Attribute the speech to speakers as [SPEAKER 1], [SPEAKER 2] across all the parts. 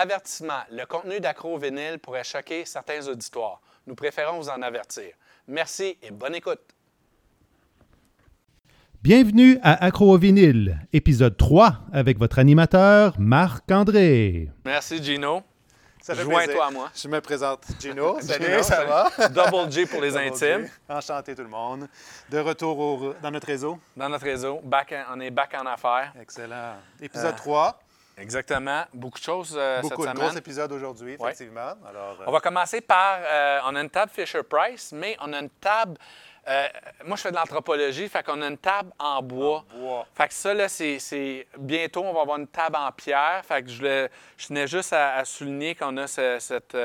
[SPEAKER 1] Avertissement. Le contenu d'Accro Vinyle pourrait choquer certains auditoires. Nous préférons vous en avertir. Merci et bonne écoute.
[SPEAKER 2] Bienvenue à Accro au vinyle, épisode 3, avec votre animateur Marc-André.
[SPEAKER 1] Merci Gino.
[SPEAKER 3] Ça fait
[SPEAKER 1] Joins-toi
[SPEAKER 3] plaisir.
[SPEAKER 1] à moi.
[SPEAKER 3] Je me présente Gino. Salut,
[SPEAKER 1] Gino,
[SPEAKER 3] ça va?
[SPEAKER 1] Double G pour les
[SPEAKER 3] Double
[SPEAKER 1] intimes.
[SPEAKER 3] G. Enchanté tout le monde. De retour au- dans notre réseau.
[SPEAKER 1] Dans notre réseau, back on est back en affaires.
[SPEAKER 3] Excellent. Épisode
[SPEAKER 1] Euh,
[SPEAKER 3] 3.
[SPEAKER 1] Exactement. Beaucoup de choses euh,
[SPEAKER 3] Beaucoup de
[SPEAKER 1] cette
[SPEAKER 3] gros
[SPEAKER 1] semaine.
[SPEAKER 3] épisodes aujourd'hui,
[SPEAKER 1] Ouais.
[SPEAKER 3] effectivement. Alors, euh,
[SPEAKER 1] On va commencer par. euh, on a une table Fisher Price, mais on a une table. euh, moi, je fais de l'anthropologie, fait qu'on a une table en bois.
[SPEAKER 3] bois.
[SPEAKER 1] Fait que ça, là, c'est. Bientôt, on va avoir une table en pierre. Fait que je, voulais- je tenais juste à, à souligner qu'on a ce- cette,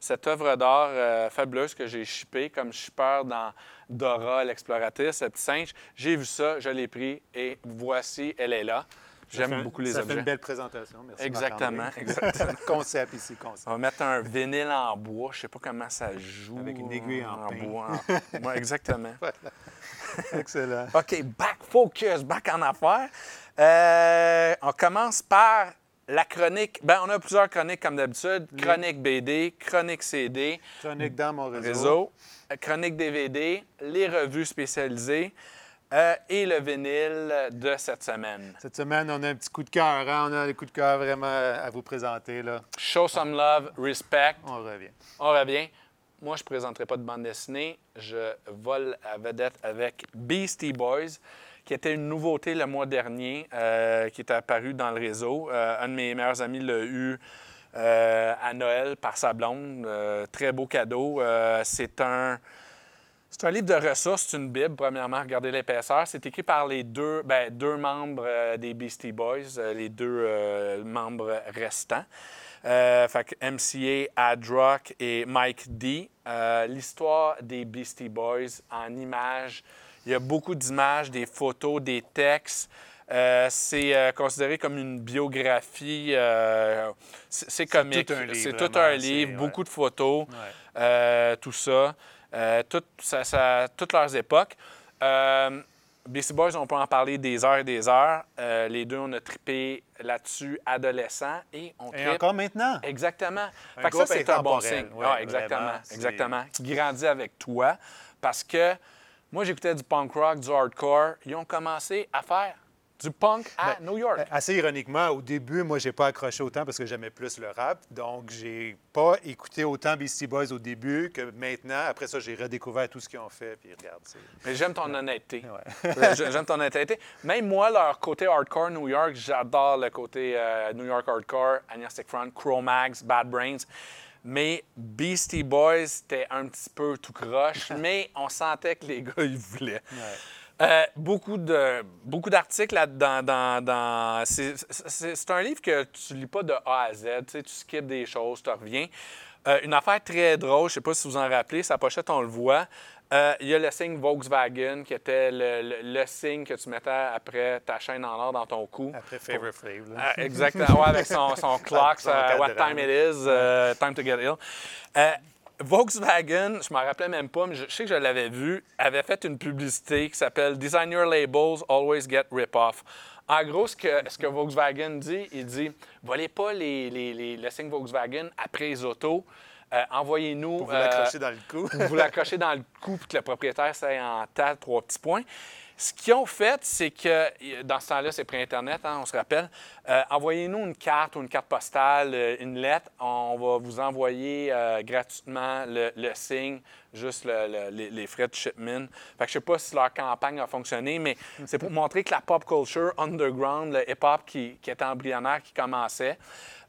[SPEAKER 1] cette œuvre d'art fabuleuse que j'ai shippée comme shipper dans Dora, l'exploratrice, le petit singe. J'ai vu ça, je l'ai pris et voici, elle est là.
[SPEAKER 3] Ça
[SPEAKER 1] J'aime beaucoup les
[SPEAKER 3] Ça
[SPEAKER 1] objets.
[SPEAKER 3] fait une belle présentation. Merci.
[SPEAKER 1] Exactement, exactement.
[SPEAKER 3] concept ici, concept.
[SPEAKER 1] On va mettre un vinyle en bois. Je sais pas comment ça joue.
[SPEAKER 3] Avec une aiguille en pain.
[SPEAKER 1] bois. Exactement.
[SPEAKER 3] Excellent.
[SPEAKER 1] OK, back focus, back en affaires. Euh, on commence par la chronique. Ben, on a plusieurs chroniques comme d'habitude. Chronique BD, chronique CD,
[SPEAKER 3] Chronique dans mon réseau.
[SPEAKER 1] réseau, euh, chronique DVD, les revues spécialisées euh, et le vinyle de cette semaine.
[SPEAKER 3] Cette semaine, on a un petit coup de cœur. hein? On a un coup de cœur vraiment à vous présenter. Là.
[SPEAKER 1] Show some love, respect.
[SPEAKER 3] On revient.
[SPEAKER 1] On revient. Moi, je ne présenterai pas de bande dessinée. Je vole à vedette avec Beastie Boys, qui était une nouveauté le mois dernier, euh, qui est apparue dans le réseau. Euh, un de mes meilleurs amis l'a eu à Noël par sa blonde. Très beau cadeau. C'est un. C'est un livre de ressources, c'est une Bible, premièrement, regardez l'épaisseur. C'est écrit par les deux, ben, deux membres euh, des Beastie Boys, euh, les deux euh, membres restants. Fait que MCA, Ad Rock et Mike D. L'histoire des Beastie Boys en images. Il y a beaucoup d'images, des photos, des textes. Euh, c'est euh, considéré comme une biographie. euh, c'est c'est comique.
[SPEAKER 3] tout un livre,
[SPEAKER 1] C'est tout un livre,
[SPEAKER 3] c'est-
[SPEAKER 1] beaucoup de photos,
[SPEAKER 3] Ouais.
[SPEAKER 1] tout ça. Euh, tout- ça- ça- toutes leurs époques. Euh, Beastie Boys, on peut en parler des heures et des heures. Euh, les deux, on a trippé là-dessus, adolescents, et on
[SPEAKER 3] Et
[SPEAKER 1] trippe
[SPEAKER 3] encore maintenant.
[SPEAKER 1] Exactement.
[SPEAKER 3] Un
[SPEAKER 1] Fait que ça, c'est un bon signe.
[SPEAKER 3] Ouais,
[SPEAKER 1] exactement.
[SPEAKER 3] vraiment,
[SPEAKER 1] exactement. Qui grandit avec toi. Parce que moi, j'écoutais du punk rock, du hardcore. Ils ont commencé à faire du punk à
[SPEAKER 3] Ben,
[SPEAKER 1] New York.
[SPEAKER 3] Euh, Assez ironiquement, au début, moi, j'ai pas accroché autant parce que j'aimais plus le rap. Donc, j'ai pas écouté autant Beastie Boys au début que maintenant. Après ça, j'ai redécouvert tout ce qu'ils ont fait. Puis regarde.
[SPEAKER 1] Mais j'aime ton honnêteté.
[SPEAKER 3] Ouais.
[SPEAKER 1] J'aime ton honnêteté. Même moi, leur côté hardcore New York, j'adore le côté euh, New York hardcore, Agnostic Front, Cro-Mags, Bad Brains. Mais Beastie Boys, c'était un petit peu tout croche, mais on sentait que les gars, ils voulaient. Euh, beaucoup de beaucoup d'articles là-dedans. Dans, dans- c'est, un livre que tu lis pas de A à Z. Tu, sais, tu skippes des choses, tu reviens. Euh, une affaire très drôle, je sais pas si vous en rappelez, sa pochette, on le voit. Euh, Il y a le signe Volkswagen qui était le, le- le signe que tu mettais après ta chaîne en or dans ton cou.
[SPEAKER 3] Après Favorite Flav. là.
[SPEAKER 1] Ah, exactement. Ouais, avec son, son clock, euh, what time it is, euh, time to get ill. Euh, Volkswagen, je m'en rappelais même pas, mais je, je sais que je l'avais vu, avait fait une publicité qui s'appelle Design your labels, always get rip-off. En gros, ce que, ce que Volkswagen dit, il dit volez pas les, les, les- le signe Volkswagen après les autos. Euh, Envoyez-nous.
[SPEAKER 3] Pour vous
[SPEAKER 1] euh,
[SPEAKER 3] l'accrocher dans le cou.
[SPEAKER 1] pour vous l'accrocher dans le cou puis que le propriétaire s'aille en tas trois petits points. Ce qu'ils ont fait, c'est que, dans ce temps-là, c'est pré-Internet, hein, on se rappelle, euh, envoyez-nous une carte ou une carte postale, euh, une lettre, on va vous envoyer euh, gratuitement le, signe, juste le- le- les, frais de shipment. Fait que je sais pas si leur campagne a fonctionné, mais c'est pour montrer que la pop culture underground, le hip-hop qui, était embryonnaire, qui commençait,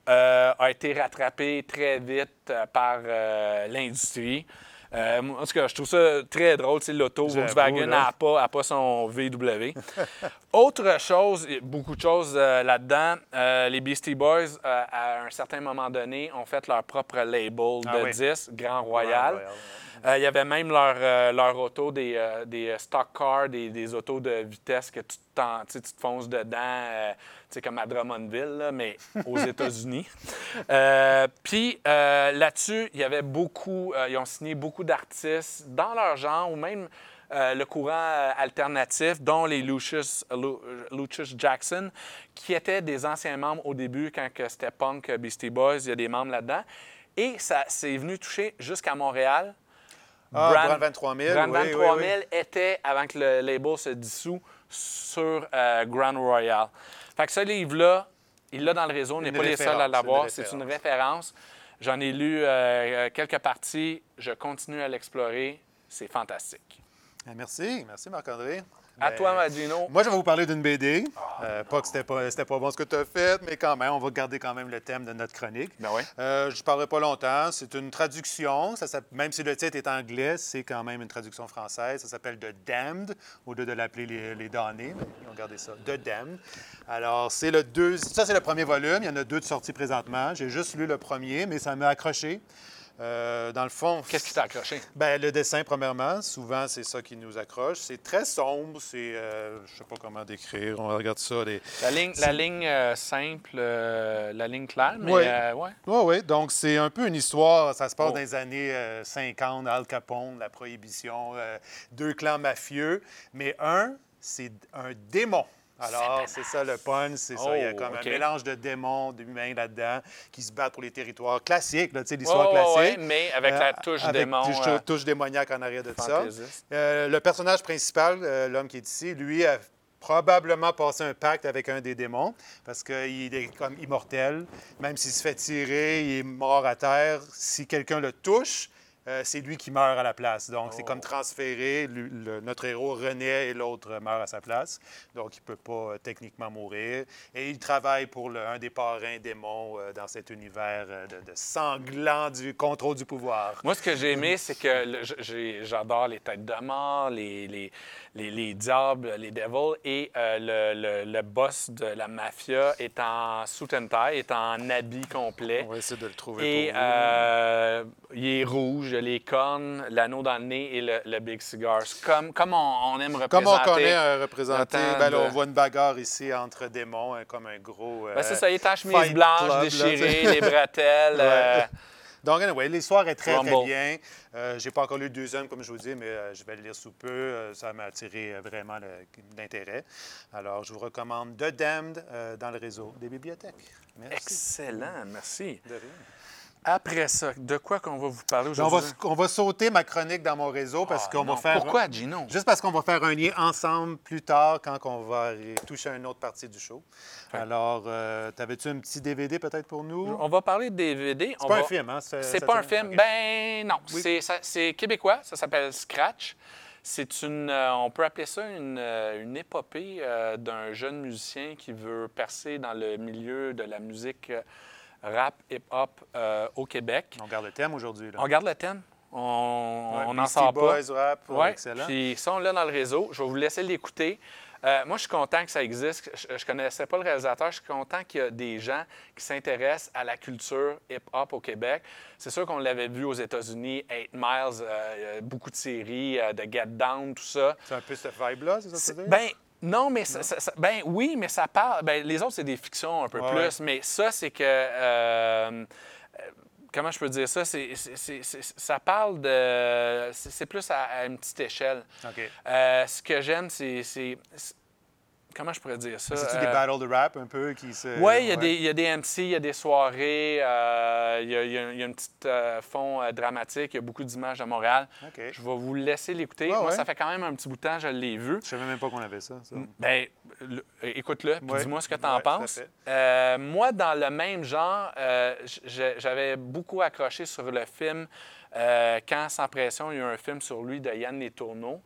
[SPEAKER 1] euh, a été rattrapé très vite euh, par euh, l'industrie. Euh, en tout cas, je trouve ça très drôle. sais, L'auto, Volkswagen n'a pas, a pas son VW. Autre chose, beaucoup de choses euh, là-dedans. Euh, les Beastie Boys, à un certain moment donné, ont fait leur propre label
[SPEAKER 3] Ah
[SPEAKER 1] de
[SPEAKER 3] oui.
[SPEAKER 1] 10, Grand Royal.
[SPEAKER 3] Royal,
[SPEAKER 1] Euh, il y avait même leur, euh, leur auto, des, euh, des stock cars, des, des autos de vitesse que tu, tu te fonces dedans, sais, comme à Drummondville, là, mais aux États-Unis. Euh, Puis euh, là-dessus, il y avait beaucoup, euh, ils ont signé beaucoup d'artistes dans leur genre ou même le courant alternatif, dont les Lucius, Lu- Lucius Jackson, qui étaient des anciens membres au début quand c'était punk Beastie Boys. Il y a des membres là-dedans. Et ça c'est venu toucher jusqu'à Montréal.
[SPEAKER 3] Ah, Brand 23 000,
[SPEAKER 1] Brand
[SPEAKER 3] oui,
[SPEAKER 1] 23
[SPEAKER 3] oui,
[SPEAKER 1] 000
[SPEAKER 3] oui.
[SPEAKER 1] était, avant que le label se dissout, sur Grand Royal. Fait que ce livre-là, il l'a dans le réseau, on n'est pas les seuls à l'avoir. C'est une
[SPEAKER 3] référence.
[SPEAKER 1] référence. J'en ai lu euh, euh, quelques parties. Je continue à l'explorer. C'est fantastique.
[SPEAKER 3] Ah, Merci, merci Marc-André.
[SPEAKER 1] À toi, Magino.
[SPEAKER 3] Moi, je vais vous parler d'une BD. Euh, pas que c'était pas, c'était pas bon ce que tu as fait, mais quand même, on va garder quand même le thème de notre chronique.
[SPEAKER 1] Ben oui.
[SPEAKER 3] Euh, je ne parlerai pas longtemps. C'est une traduction. Ça, même si le titre est anglais, c'est quand même une traduction française. Ça s'appelle The Damned, au lieu de l'appeler les, les damnés. mais Ils ont gardé ça. The Damned. Alors, c'est le deux... ça, c'est le premier volume. Il y en a deux de sortis présentement. J'ai juste lu le premier, mais ça m'a accroché. Euh, dans le fond,
[SPEAKER 1] Qu'est-ce qui t'a accroché?
[SPEAKER 3] ben, le dessin, premièrement, souvent, c'est ça qui nous accroche. C'est très sombre, c'est... euh, je sais pas comment décrire, on regarde ça. Les...
[SPEAKER 1] La ligne, la ligne euh, simple, euh, la ligne claire, mais
[SPEAKER 3] Oui.
[SPEAKER 1] ouais.
[SPEAKER 3] Oui, oui. Donc, c'est un peu une histoire. Ça se passe
[SPEAKER 1] Oh.
[SPEAKER 3] dans les années euh, 50, Al Capone, la prohibition, deux clans mafieux. Mais un, c'est un démon. Alors, c'est ça le punch, c'est ça. Il y a
[SPEAKER 1] Oh,
[SPEAKER 3] comme
[SPEAKER 1] OK.
[SPEAKER 3] un mélange de démons, d'humains là-dedans, qui se battent pour les territoires classiques, tu sais, l'histoire
[SPEAKER 1] ouais,
[SPEAKER 3] classique.
[SPEAKER 1] ouais, mais avec la touche
[SPEAKER 3] Euh, avec
[SPEAKER 1] démon,
[SPEAKER 3] touche,
[SPEAKER 1] euh,
[SPEAKER 3] touche démoniaque en arrière de ça. Euh, le personnage principal, l'homme qui est ici, lui a probablement passé un pacte avec un des démons parce qu'il est comme immortel. Même s'il se fait tirer, il est mort à terre. Si quelqu'un le touche, euh, c'est lui qui meurt à la place. Donc, c'est
[SPEAKER 1] Oh.
[SPEAKER 3] comme transféré. Lui- le- notre héros renaît et l'autre meurt à sa place. Donc, il ne peut pas euh, techniquement mourir. Et il travaille pour le- un des parrains démons euh, dans cet univers euh, de, de sanglant du contrôle du pouvoir.
[SPEAKER 1] Moi, ce que j'ai aimé, c'est que j'adore les têtes de mort, les, les, les, les diables, les devils, et euh, le, le- le boss de la mafia est en suit and tie, est en habit complet.
[SPEAKER 3] On va essayer de le trouver
[SPEAKER 1] Et
[SPEAKER 3] pour vous.
[SPEAKER 1] Il est rouge, les cornes, l'anneau dans le nez et le, le big cigar. Comme, comme on, on aime représenter.
[SPEAKER 3] Comme on connaît
[SPEAKER 1] temps
[SPEAKER 3] ben là, on voit une bagarre ici entre démons, hein, comme un gros. euh,
[SPEAKER 1] Ben, c'est ça, il est en chemise blanche,
[SPEAKER 3] Club,
[SPEAKER 1] déchirée, les bretelles.
[SPEAKER 3] Ouais.
[SPEAKER 1] euh,
[SPEAKER 3] Donc, anyway, l'histoire est très, très bien. Euh, j'ai pas encore lu le deuxième, comme je vous dis, mais euh, je vais le lire sous peu. Euh, ça m'a attiré vraiment l'intérêt. Alors, je vous recommande The Damned dans le réseau des bibliothèques. Merci.
[SPEAKER 1] excellent, merci.
[SPEAKER 3] De rien.
[SPEAKER 1] Après ça, de quoi qu'on va vous parler
[SPEAKER 3] On va,
[SPEAKER 1] aujourd'hui?
[SPEAKER 3] on va sauter ma chronique dans mon réseau parce
[SPEAKER 1] Ah,
[SPEAKER 3] qu'on va faire.
[SPEAKER 1] Pourquoi, Gino?
[SPEAKER 3] Juste parce qu'on va faire un lien ensemble plus tard quand on va toucher à une autre partie du show. Alors, euh, t'avais-tu un petit DVD peut-être pour nous?
[SPEAKER 1] On va parler de DVD.
[SPEAKER 3] C'est pas
[SPEAKER 1] va-
[SPEAKER 3] un film, hein?
[SPEAKER 1] C'est pas un film. Ben non,
[SPEAKER 3] Oui.
[SPEAKER 1] c'est québécois. Ça s'appelle Scratch. C'est une, euh, on peut appeler ça une, euh, une épopée euh, d'un jeune musicien qui veut percer dans le milieu de la musique rap, hip-hop euh, au Québec.
[SPEAKER 3] On garde le thème aujourd'hui. là.
[SPEAKER 1] On regarde le thème. On
[SPEAKER 3] Ouais,
[SPEAKER 1] on sort pas.
[SPEAKER 3] Rap, ouais, excellent.
[SPEAKER 1] puis ça, on l'a dans le réseau. Je vais vous laisser l'écouter. Euh, moi, je suis content que ça existe. Je ne connaissais pas le réalisateur. Je suis content qu'il y a des gens qui s'intéressent à la culture hip-hop au Québec. C'est sûr qu'on l'avait vu aux États-Unis, 8 Miles, euh, beaucoup de séries, euh, de Get Down, tout ça.
[SPEAKER 3] C'est un peu cette vibe-là, c'est ça que tu
[SPEAKER 1] C'est-
[SPEAKER 3] veux dire?
[SPEAKER 1] Non, mais ça, ça- ça- ben oui, mais ça parle. Ben, les autres, c'est des fictions un peu
[SPEAKER 3] Ouais,
[SPEAKER 1] plus, mais ça, c'est que. euh, comment je peux dire ça? C'est, ça parle de. C'est, plus à, à une petite échelle.
[SPEAKER 3] OK.
[SPEAKER 1] Euh, ce que j'aime, c'est. Comment je pourrais dire ça?
[SPEAKER 3] C'est-tu
[SPEAKER 1] Euh,
[SPEAKER 3] des battles de rap un peu qui se.
[SPEAKER 1] oui, il y, a des- il y a des MC, il y a des soirées, euh, il y, a- y y un petit euh, fond euh, dramatique, il y a beaucoup d'images de Montréal. Je vais vous laisser l'écouter.
[SPEAKER 3] Ouais,
[SPEAKER 1] Moi,
[SPEAKER 3] ouais.
[SPEAKER 1] ça fait quand même un petit bout de temps, je l'ai vu.
[SPEAKER 3] Je savais même pas qu'on avait ça. ça.
[SPEAKER 1] Ben, le- écoute-le, puis dis-moi ce que tu en
[SPEAKER 3] à
[SPEAKER 1] penses. Euh, moi, dans le même genre, euh, j'avais beaucoup accroché sur le film euh, Quand sans pression, il y a eu un film sur lui de Yann Les Tourneaux.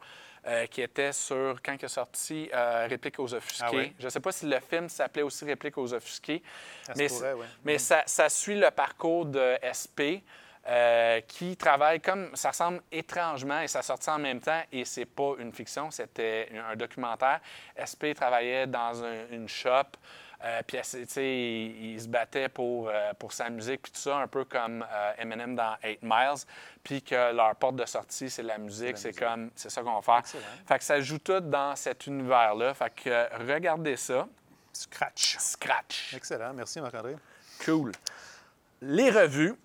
[SPEAKER 1] Euh, qui était sur, quand il est sorti, euh, Réplique aux offusqués.
[SPEAKER 3] Ah?
[SPEAKER 1] Je ne sais pas si le film s'appelait aussi Réplique aux offusqués,
[SPEAKER 3] Ça
[SPEAKER 1] mais,
[SPEAKER 3] pourrait, ouais.
[SPEAKER 1] mais ça, ça suit le parcours de SP euh, qui travaille comme. Ça ressemble étrangement et ça sortit en même temps et c'est pas une fiction, c'était un un documentaire. SP travaillait dans un- une shop. Euh, puis, tu sais, il, il se battait pour, euh, pour sa musique, puis tout ça, un peu comme euh, Eminem dans 8 Miles. Puis que leur porte de sortie, c'est la musique, c'est comme, c'est ça qu'on va faire.
[SPEAKER 3] Excellent.
[SPEAKER 1] Fait que ça joue tout dans cet univers-là. Fait que regardez ça.
[SPEAKER 3] Scratch.
[SPEAKER 1] Scratch.
[SPEAKER 3] Excellent. Merci, Marc-André.
[SPEAKER 1] Cool. Les revues.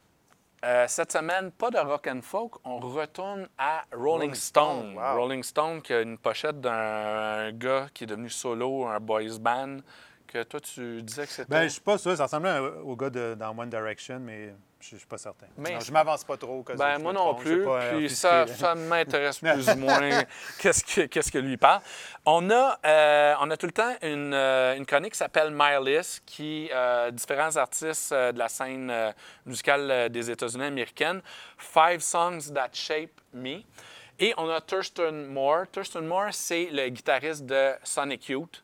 [SPEAKER 1] euh, cette semaine, pas de rock and folk, on retourne à Rolling,
[SPEAKER 3] Rolling
[SPEAKER 1] Stone.
[SPEAKER 3] Stone, wow.
[SPEAKER 1] Rolling Stone, qui a une pochette d'un un gars qui est devenu solo, un boys band, que toi, tu disais que c'était...
[SPEAKER 3] Ben, je suis pas sûr. Ça ressemblait au gars de, dans One Direction, mais je suis pas certain.
[SPEAKER 1] Mais-
[SPEAKER 3] Non, je m'avance pas trop. cas
[SPEAKER 1] Ben,
[SPEAKER 3] je
[SPEAKER 1] moi non.
[SPEAKER 3] Je
[SPEAKER 1] plus.
[SPEAKER 3] pas,
[SPEAKER 1] Puis ça, ça m'intéresse plus ou moins qu'est-ce que, qu'est-ce que lui parle. On a, euh, on a tout le temps une, euh, une chronique qui s'appelle My List, qui euh, différents artistes euh, de la scène musicale des États-Unis américaines. Five Songs That Shape Me. Et on a Thurston Moore. Thurston Moore, c'est le guitariste de Sonic Youth.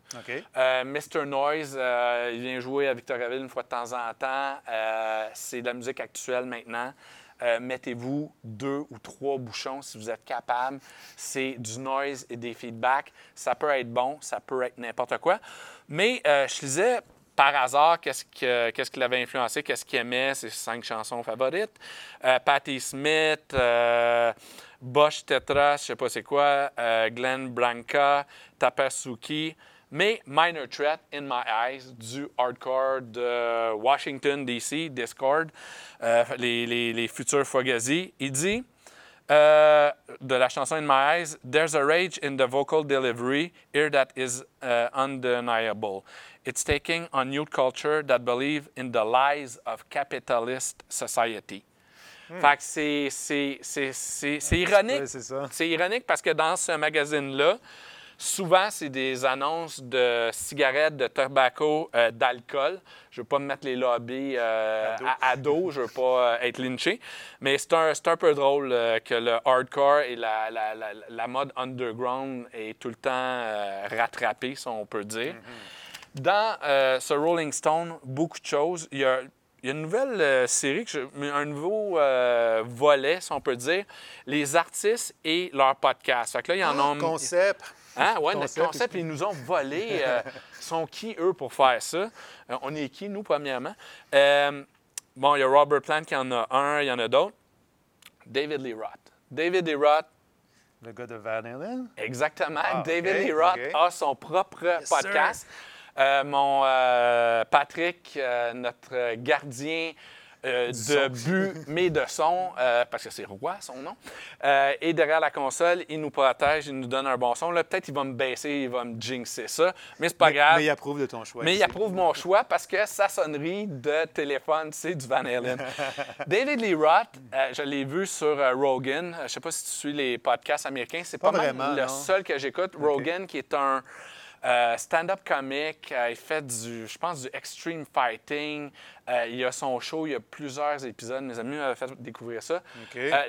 [SPEAKER 1] Euh, Mr. Noise, euh, il vient jouer à Victoriaville une fois de temps en temps. Euh, c'est de la musique actuelle maintenant. Mettez-vous deux ou trois bouchons si vous êtes capable. C'est du noise et des feedbacks. Ça peut être bon, ça peut être n'importe quoi. Mais je lisais par hasard qu'est-ce que- qu'est-ce qui l'avait influencé, qu'est-ce qu'il aimait, ses cinq chansons favorites. Patti Smith, Bosch Tetra, je sais pas c'est quoi, euh, Glenn Branca, Tapasuki, mais Minor Threat, In My Eyes, du hardcore de Washington, D.C., Discord, euh, les, les, les futurs Fugazi. Il dit euh, de la chanson In My Eyes, There's a rage in the vocal delivery here that is uh, undeniable. It's taking on youth culture that believe in the lies of capitalist society. Fait que c'est- c'est- c'est c'est- c'est ironique.
[SPEAKER 3] C'est ça.
[SPEAKER 1] C'est ironique parce que dans ce magazine-là, souvent, c'est des annonces de cigarettes, de tobacco, euh, d'alcool. Je ne veux pas me mettre les lobbies euh,
[SPEAKER 3] À dos.
[SPEAKER 1] à, à dos, je ne veux pas euh, être lynché. Mais c'est un, un peu drôle que le hardcore et la, la- la- la mode underground est tout le temps euh, rattrapé, si on peut dire. Dans euh, ce Rolling Stone, beaucoup de choses. Il y a, il y a une nouvelle euh, série, que je- un nouveau euh, volet, si on peut dire, les artistes et leurs podcasts. Fait que là, il y en a...
[SPEAKER 3] Concept.
[SPEAKER 1] Hein? Ouais, notre
[SPEAKER 3] Concept.
[SPEAKER 1] concept, ils nous ont volé. euh, Ils sont qui, eux, pour faire ça? Euh, on est qui, nous, premièrement? Euh, bon, il y a Robert Plant qui en a un, il y en a d'autres. David Lee Roth. David Lee Roth,
[SPEAKER 3] Le gars de Van Halen?
[SPEAKER 1] exactement.
[SPEAKER 3] Ah,
[SPEAKER 1] David
[SPEAKER 3] ok,
[SPEAKER 1] Lee Roth a son propre
[SPEAKER 3] Yes, sir.
[SPEAKER 1] Euh, mon euh, Patrick, euh, notre gardien de but, mais de son, parce que c'est Roi son nom, est derrière la console, il nous protège, il nous donne un bon son. Là, peut-être il va me baisser, il va me jinxer ça, mais c'est pas
[SPEAKER 3] Mais,
[SPEAKER 1] grave.
[SPEAKER 3] mais il approuve de ton choix.
[SPEAKER 1] Mais il approuve mon choix parce que sa sonnerie de téléphone, c'est du Van Halen. David Lee Roth, je l'ai vu sur Rogan. Je ne sais pas si tu suis les podcasts américains. C'est pas,
[SPEAKER 3] Pas
[SPEAKER 1] mal
[SPEAKER 3] vraiment,
[SPEAKER 1] le
[SPEAKER 3] non.
[SPEAKER 1] seul que j'écoute. Rogan, qui est un euh, stand-up comique. Euh, il fait du, je pense, du extreme fighting. Euh, il a son show, il y a plusieurs épisodes. Mes amis m'avaient fait découvrir ça.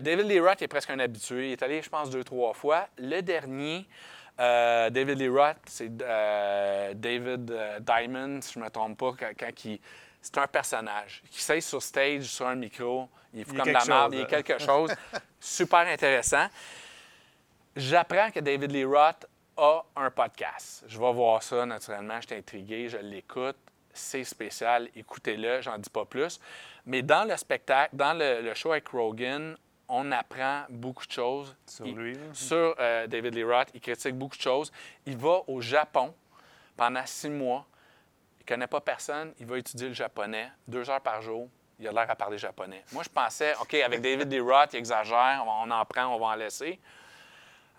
[SPEAKER 1] David Lee Roth est presque un habitué. Il est allé, je pense, deux, trois fois. Le dernier, David Lee Roth, c'est David Diamond, si je ne me trompe pas, quand, quand il- C'est un personnage qui s'aille sur stage, sur un micro, il est comme la merde, il est
[SPEAKER 3] hein.
[SPEAKER 1] quelque chose. Super intéressant. J'apprends que David Lee Roth a un podcast. Je vais voir ça naturellement, je suis intrigué, je l'écoute. C'est spécial, écoutez-le, j'en dis pas plus. Mais dans le spectacle, dans le, le show avec Rogan, on apprend beaucoup de choses.
[SPEAKER 3] Sur
[SPEAKER 1] Il-
[SPEAKER 3] lui, là.
[SPEAKER 1] Sur euh, David Lee Roth, il critique beaucoup de choses. Il va au Japon pendant six mois. Il ne connaît pas personne. Il va étudier le japonais deux heures par jour. Il a l'air à parler japonais. Moi, je pensais, OK, avec David Lee Roth, il exagère, on en prend, on va en laisser.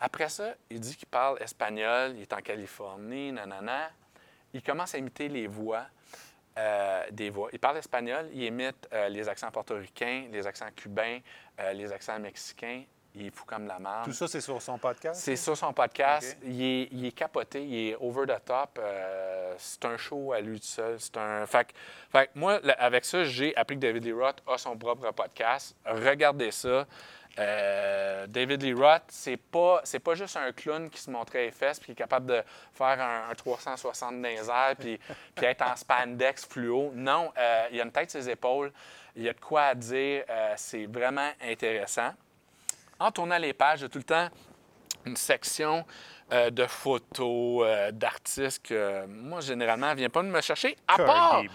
[SPEAKER 1] Après ça, il dit qu'il parle espagnol, il est en Californie, nanana. Il commence à imiter les voix, euh, des voix. Il parle espagnol, il imite euh, les accents portoricains, les accents cubains, euh, les accents mexicains. Il est fou comme la merde.
[SPEAKER 3] Tout ça, c'est sur son podcast?
[SPEAKER 1] C'est sur son podcast. Il, est, il est capoté, il est over the top. c'est un show à lui tout seul. C'est un. Fait, que- fait moi, avec ça, j'ai appris que David Lee Roth a son propre podcast. Regardez ça. Euh, David Lee Roth, c'est pas, c'est pas juste un clown qui se montrait les fesses puis qui est capable de faire un, un 360 dans puis, puis être en spandex fluo. Non, euh, il a une tête ses épaules. Il y a de quoi à dire. euh, c'est vraiment intéressant en tournant les pages, j'ai tout le temps une section euh, de photos euh, d'artistes que moi, généralement, ne vient pas de me chercher, à part,
[SPEAKER 3] B.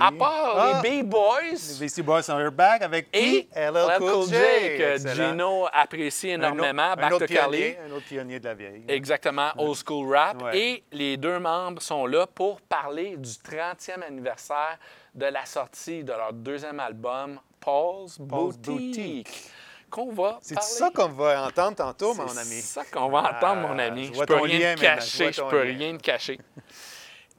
[SPEAKER 1] à part
[SPEAKER 3] Ah!
[SPEAKER 1] les B-Boys
[SPEAKER 3] Les Beastie Boys sont here back avec
[SPEAKER 1] et?
[SPEAKER 3] LL Cool J.
[SPEAKER 1] que. Gino apprécie énormément.
[SPEAKER 3] un
[SPEAKER 1] Back
[SPEAKER 3] autre pionnier, Un autre pionnier de la vieille.
[SPEAKER 1] Exactement, old school rap. Et les deux membres sont là pour parler du 30e anniversaire de la sortie de leur deuxième album, Paul's, Boutique. Qu'on va
[SPEAKER 3] C'est ça qu'on va entendre tantôt, mon
[SPEAKER 1] C'est
[SPEAKER 3] ami.
[SPEAKER 1] ça qu'on va entendre, mon
[SPEAKER 3] Ah,
[SPEAKER 1] ami.
[SPEAKER 3] je
[SPEAKER 1] Je peux rien
[SPEAKER 3] lien
[SPEAKER 1] te
[SPEAKER 3] je
[SPEAKER 1] cacher, je peux
[SPEAKER 3] lien.
[SPEAKER 1] rien te cacher.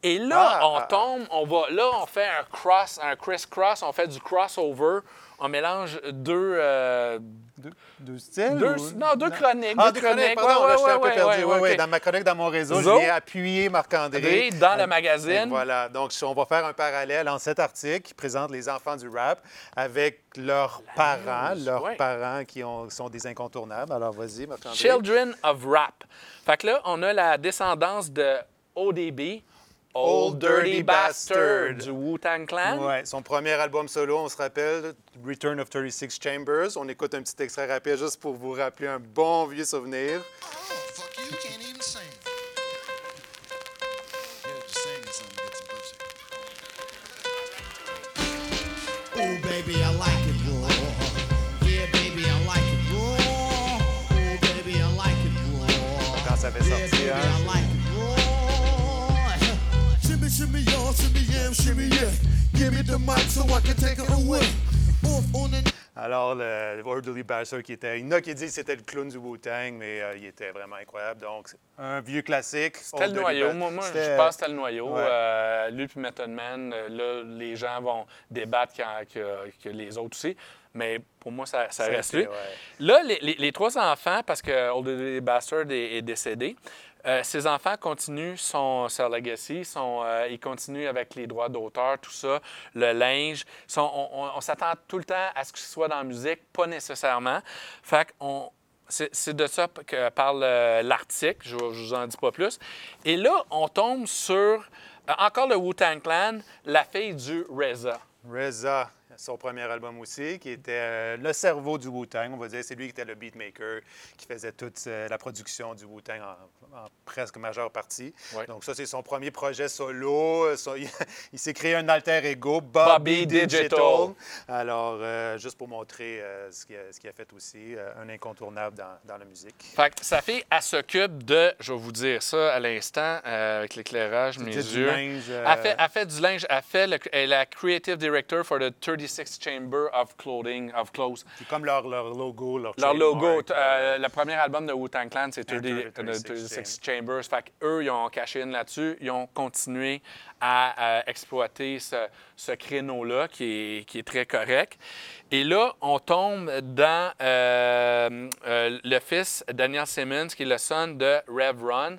[SPEAKER 1] Et là,
[SPEAKER 3] Ah,
[SPEAKER 1] on
[SPEAKER 3] ah.
[SPEAKER 1] tombe, on va, là, on fait un cross, un criss-cross, on fait du crossover. On mélange deux, euh,
[SPEAKER 3] Deux, deux styles?
[SPEAKER 1] deux,
[SPEAKER 3] ou-
[SPEAKER 1] non, deux chroniques.
[SPEAKER 3] Ah,
[SPEAKER 1] deux
[SPEAKER 3] chroniques, pardon,
[SPEAKER 1] Ouais,
[SPEAKER 3] là, j'étais
[SPEAKER 1] ouais,
[SPEAKER 3] un peu perdu.
[SPEAKER 1] ouais, ok.
[SPEAKER 3] Dans ma chronique, dans mon réseau,
[SPEAKER 1] Zo.
[SPEAKER 3] je viens appuyer Marc-André.
[SPEAKER 1] André, dans le magazine.
[SPEAKER 3] voilà. Donc, on va faire un parallèle en cet article qui présente les enfants du rap avec leurs parents,
[SPEAKER 1] news,
[SPEAKER 3] leurs
[SPEAKER 1] ouais.
[SPEAKER 3] parents qui ont- sont des incontournables. Alors, vas-y, Marc-André.
[SPEAKER 1] Children of Rap. Fait que là, on a la descendance de ODB, Old Dirty Bastard, du Wu-Tang Clan.
[SPEAKER 3] Ouais, son premier album solo, on se rappelle, Return of 36 Chambers. On écoute un petit extrait rapide juste pour vous rappeler un bon vieux souvenir.
[SPEAKER 4] Oh, fuck you, you can't even sing. Oh, baby, I like it raw. Yeah, baby, I like it raw. Oh, baby, I like it raw.
[SPEAKER 3] Quand ça avait sorti, hein,
[SPEAKER 4] Shimmy, shimmy, y'all, shimmy, yeah, shimmy, yeah. Give me the mic so I can take it away. Off on the
[SPEAKER 3] Alors, le Old Dirty Bastard qui était. Il y en a qui disent que c'était le clown du Wu-Tang, mais euh, il était vraiment incroyable. Donc, un vieux classique.
[SPEAKER 1] C'était le noyau. Moi, moi, je pense que c'était le noyau.
[SPEAKER 3] Ouais.
[SPEAKER 1] Euh, lui puis Method Man, euh, là, les gens vont débattre quand- que, que les autres aussi. Mais pour moi, ça, reste
[SPEAKER 3] c'est-
[SPEAKER 1] lui.
[SPEAKER 3] ouais.
[SPEAKER 1] Là, les, les- les trois enfants, parce que Old Dirty Bastard est, est décédé, euh, ces enfants continuent son, son legacy, euh, ils continuent avec les droits d'auteur, tout ça, le linge. On s'attend tout le temps à ce que ce soit dans la musique, pas nécessairement. Fait qu'on c'est de ça que parle euh, l'article, je ne vous en dis pas plus. Et là, on tombe sur, encore le Wu-Tang Clan, la fille du RZA.
[SPEAKER 3] RZA, son premier album aussi, qui était euh, le cerveau du Wu-Tang, on va dire. C'est lui qui était le beatmaker, qui faisait toute euh, la production du Wu-Tang en, en presque majeure partie.
[SPEAKER 1] Ouais.
[SPEAKER 3] Donc ça, c'est son premier projet solo. Euh, son- il il s'est créé un alter ego, Bobby,
[SPEAKER 1] Bobby
[SPEAKER 3] Digital.
[SPEAKER 1] Digital.
[SPEAKER 3] Alors, euh, juste pour montrer ce qu'il a, ce qu'il a fait aussi, un incontournable dans, dans la musique.
[SPEAKER 1] Fait que sa fille, elle s'occupe de, je vais vous dire ça à l'instant, avec l'éclairage, mes
[SPEAKER 3] dis du
[SPEAKER 1] yeux.
[SPEAKER 3] linge,
[SPEAKER 1] Elle, fait, elle fait du linge, elle fait le- elle est la creative director for the 36 Chamber of Clothing, of Clothes.
[SPEAKER 3] C'est comme leur, leur logo, leur
[SPEAKER 1] Leur logo, t- euh, le premier album de Wu-Tang Clan, c'est 30
[SPEAKER 3] Enter the
[SPEAKER 1] 36
[SPEAKER 3] 36
[SPEAKER 1] Chambers. Fait qu'eux, ils ont caché in là-dessus. Ils ont continué à, à exploiter ce, ce créneau-là qui est, qui est très correct. Et là, on tombe dans euh, euh, le fils Daniel Simmons, qui est le son de Rev Run,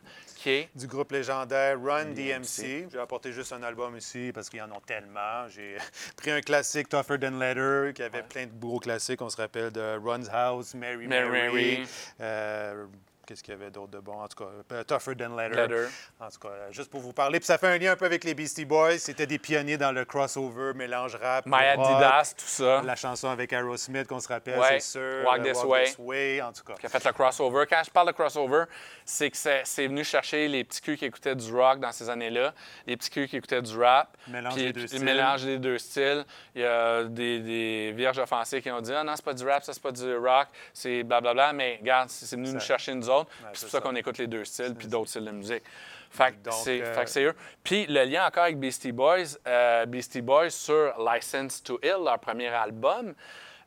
[SPEAKER 3] du groupe légendaire Run DMC. J'ai apporté juste un album ici parce qu'ils en ont tellement. J'ai pris un classique Tougher Than Leather qui avait plein de gros classiques. On se rappelle de Run's House, Mary
[SPEAKER 1] Mary
[SPEAKER 3] Mary.
[SPEAKER 1] Mary.
[SPEAKER 3] euh, Qu'est-ce qu'il y avait d'autre de bon? En tout cas, euh, Tougher Than Leather.
[SPEAKER 1] Leather.
[SPEAKER 3] En tout cas, euh, juste pour vous parler. Puis ça fait un lien un peu avec les Beastie Boys. C'était des pionniers dans le crossover, mélange rap.
[SPEAKER 1] My
[SPEAKER 3] rock.
[SPEAKER 1] Adidas, tout ça.
[SPEAKER 3] La chanson avec Aerosmith qu'on se rappelle,
[SPEAKER 1] Ouais.
[SPEAKER 3] c'est sûr.
[SPEAKER 1] Walk
[SPEAKER 3] le
[SPEAKER 1] This Way.
[SPEAKER 3] En tout cas.
[SPEAKER 1] qui a fait le crossover. Quand je parle de crossover, c'est que c'est venu chercher les petits culs qui écoutaient du rock dans ces années-là, les petits culs qui écoutaient du rap.
[SPEAKER 3] Mélange
[SPEAKER 1] puis-
[SPEAKER 3] des deux
[SPEAKER 1] puis
[SPEAKER 3] styles.
[SPEAKER 1] mélange des deux styles. Il y a des, des vierges offensées qui ont dit Ah non, c'est pas du rap, ça, c'est pas du rock, c'est blablabla. Mais regarde, c'est venu nous chercher nous autres.
[SPEAKER 3] Ouais,
[SPEAKER 1] c'est pour ça
[SPEAKER 3] ça.
[SPEAKER 1] qu'on écoute les deux styles, puis d'autres styles de musique. Fait que c'est
[SPEAKER 3] euh,
[SPEAKER 1] c'est eux. Puis le lien encore avec Beastie Boys, euh, Beastie Boys sur License to Ill, leur premier album,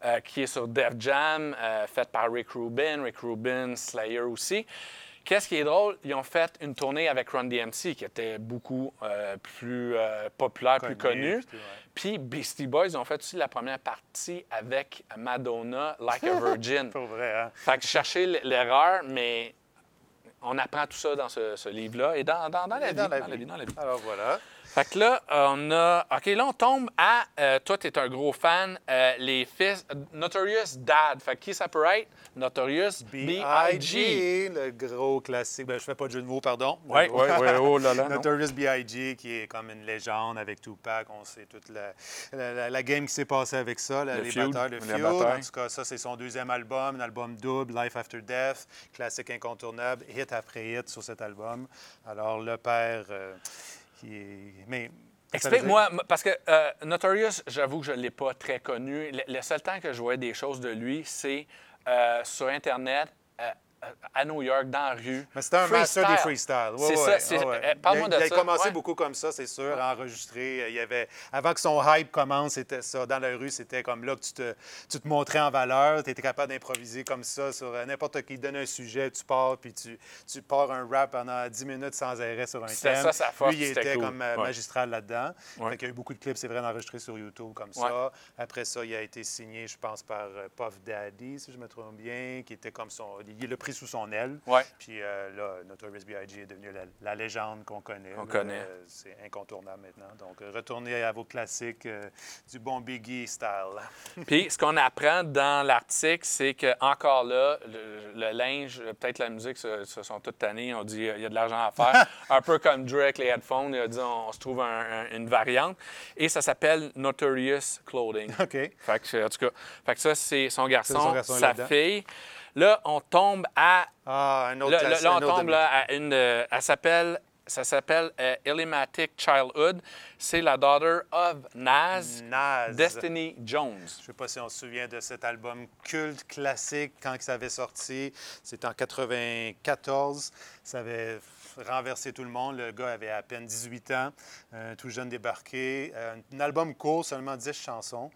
[SPEAKER 1] euh, qui est sur Def Jam, fait par Rick Rubin, Rick Rubin, Slayer aussi. Qu'est-ce qui est drôle, ils ont fait une tournée avec Run DMC qui était beaucoup euh, plus euh, populaire, plus
[SPEAKER 3] Connu,
[SPEAKER 1] connu.
[SPEAKER 3] puis
[SPEAKER 1] Beastie Boys ils ont fait aussi la première partie avec Madonna, Like a Virgin.
[SPEAKER 3] Pour vrai, hein?
[SPEAKER 1] Fait que l- l'erreur, mais on apprend tout ça dans ce, ce livre-là et dans, dans- dans la vie.
[SPEAKER 3] dans la vie,
[SPEAKER 1] dans la vie.
[SPEAKER 3] Alors voilà.
[SPEAKER 1] Fait que là, on a. OK, là, on tombe à. euh, toi, tu es un gros fan. euh, les fils. Notorious Dad. Fait que qui ça peut être? Notorious B.I.G.
[SPEAKER 3] Le gros classique. Ben, je fais pas de jeu de mots, pardon.
[SPEAKER 1] Oui, oui, oui. Oh là là.
[SPEAKER 3] Notorious B.I.G., qui est comme une légende avec Tupac. On sait toute la, la- la- la game qui s'est passée avec ça, là,
[SPEAKER 1] Le
[SPEAKER 3] les
[SPEAKER 1] feud,
[SPEAKER 3] le
[SPEAKER 1] la
[SPEAKER 3] feud. En tout cas, ça, c'est son deuxième album, un album double, Life After Death, classique incontournable, hit après hit sur cet album. Alors, le père, euh, qui est... Mais...
[SPEAKER 1] Explique-moi, parce que euh, Notorious, j'avoue que je ne l'ai pas très connu. Le, le seul temps que je voyais des choses de lui, c'est euh, sur Internet. À New York, dans la rue.
[SPEAKER 3] Mais c'était un master des
[SPEAKER 1] Freestyle.
[SPEAKER 3] freestyles.
[SPEAKER 1] C'est ça,
[SPEAKER 3] ouais.
[SPEAKER 1] euh, parle-moi
[SPEAKER 3] il a,
[SPEAKER 1] de
[SPEAKER 3] il a
[SPEAKER 1] ça.
[SPEAKER 3] commencé
[SPEAKER 1] Ouais.
[SPEAKER 3] beaucoup comme ça, c'est sûr, à enregistrer. Il y avait, avant que son hype commence, c'était ça. Dans la rue, c'était comme là que tu te, tu te montrais en valeur. Tu étais capable d'improviser comme ça sur euh, n'importe qui. Il donne un sujet, tu pars, puis tu, tu pars un rap pendant 10 minutes sans arrêt sur un
[SPEAKER 1] C'était
[SPEAKER 3] thème.
[SPEAKER 1] ça, sa force,
[SPEAKER 3] Lui, il était
[SPEAKER 1] cool.
[SPEAKER 3] comme euh,
[SPEAKER 1] Ouais.
[SPEAKER 3] magistral là-dedans.
[SPEAKER 1] Ouais.
[SPEAKER 3] Qu'il y a eu beaucoup de clips, c'est vrai, enregistrés sur YouTube comme ça. Après ça, il a été signé, je pense, par Puff Daddy, si je me trompe bien, qui était comme son... Il l'a pris sous son aile.
[SPEAKER 1] Ouais.
[SPEAKER 3] Puis euh, là, Notorious B.I.G. est devenu la, la légende qu'on connaît. Là.
[SPEAKER 1] connaît.
[SPEAKER 3] Euh, c'est incontournable maintenant. Donc, euh, retournez à vos classiques euh, du bon Biggie style.
[SPEAKER 1] Puis ce qu'on apprend dans l'article, c'est que encore là, le, le linge, peut-être la musique, se, se sont toutes tannées. On dit il y a de l'argent à faire. un peu comme Dre avec les headphones, il a dit on, se trouve un- un- une variante. Et ça s'appelle Notorious Clothing.
[SPEAKER 3] OK.
[SPEAKER 1] Fait que, en tout cas, fait que ça, c'est son garçon,
[SPEAKER 3] son garçon
[SPEAKER 1] sa fille. Là, on tombe à.
[SPEAKER 3] Ah, un autre
[SPEAKER 1] Là, là, on tombe là, à une. euh, elle s'appelle. Ça s'appelle euh, Illimatic Childhood. C'est la daughter of Nas,
[SPEAKER 3] Nas.
[SPEAKER 1] Destiny Jones.
[SPEAKER 3] Je ne sais pas si on se souvient de cet album culte classique quand ça avait sorti. C'était en 94. Ça avait renversé tout le monde. Le gars avait à peine 18 ans, euh, tout jeune débarqué. Euh, un album court, seulement 10 chansons.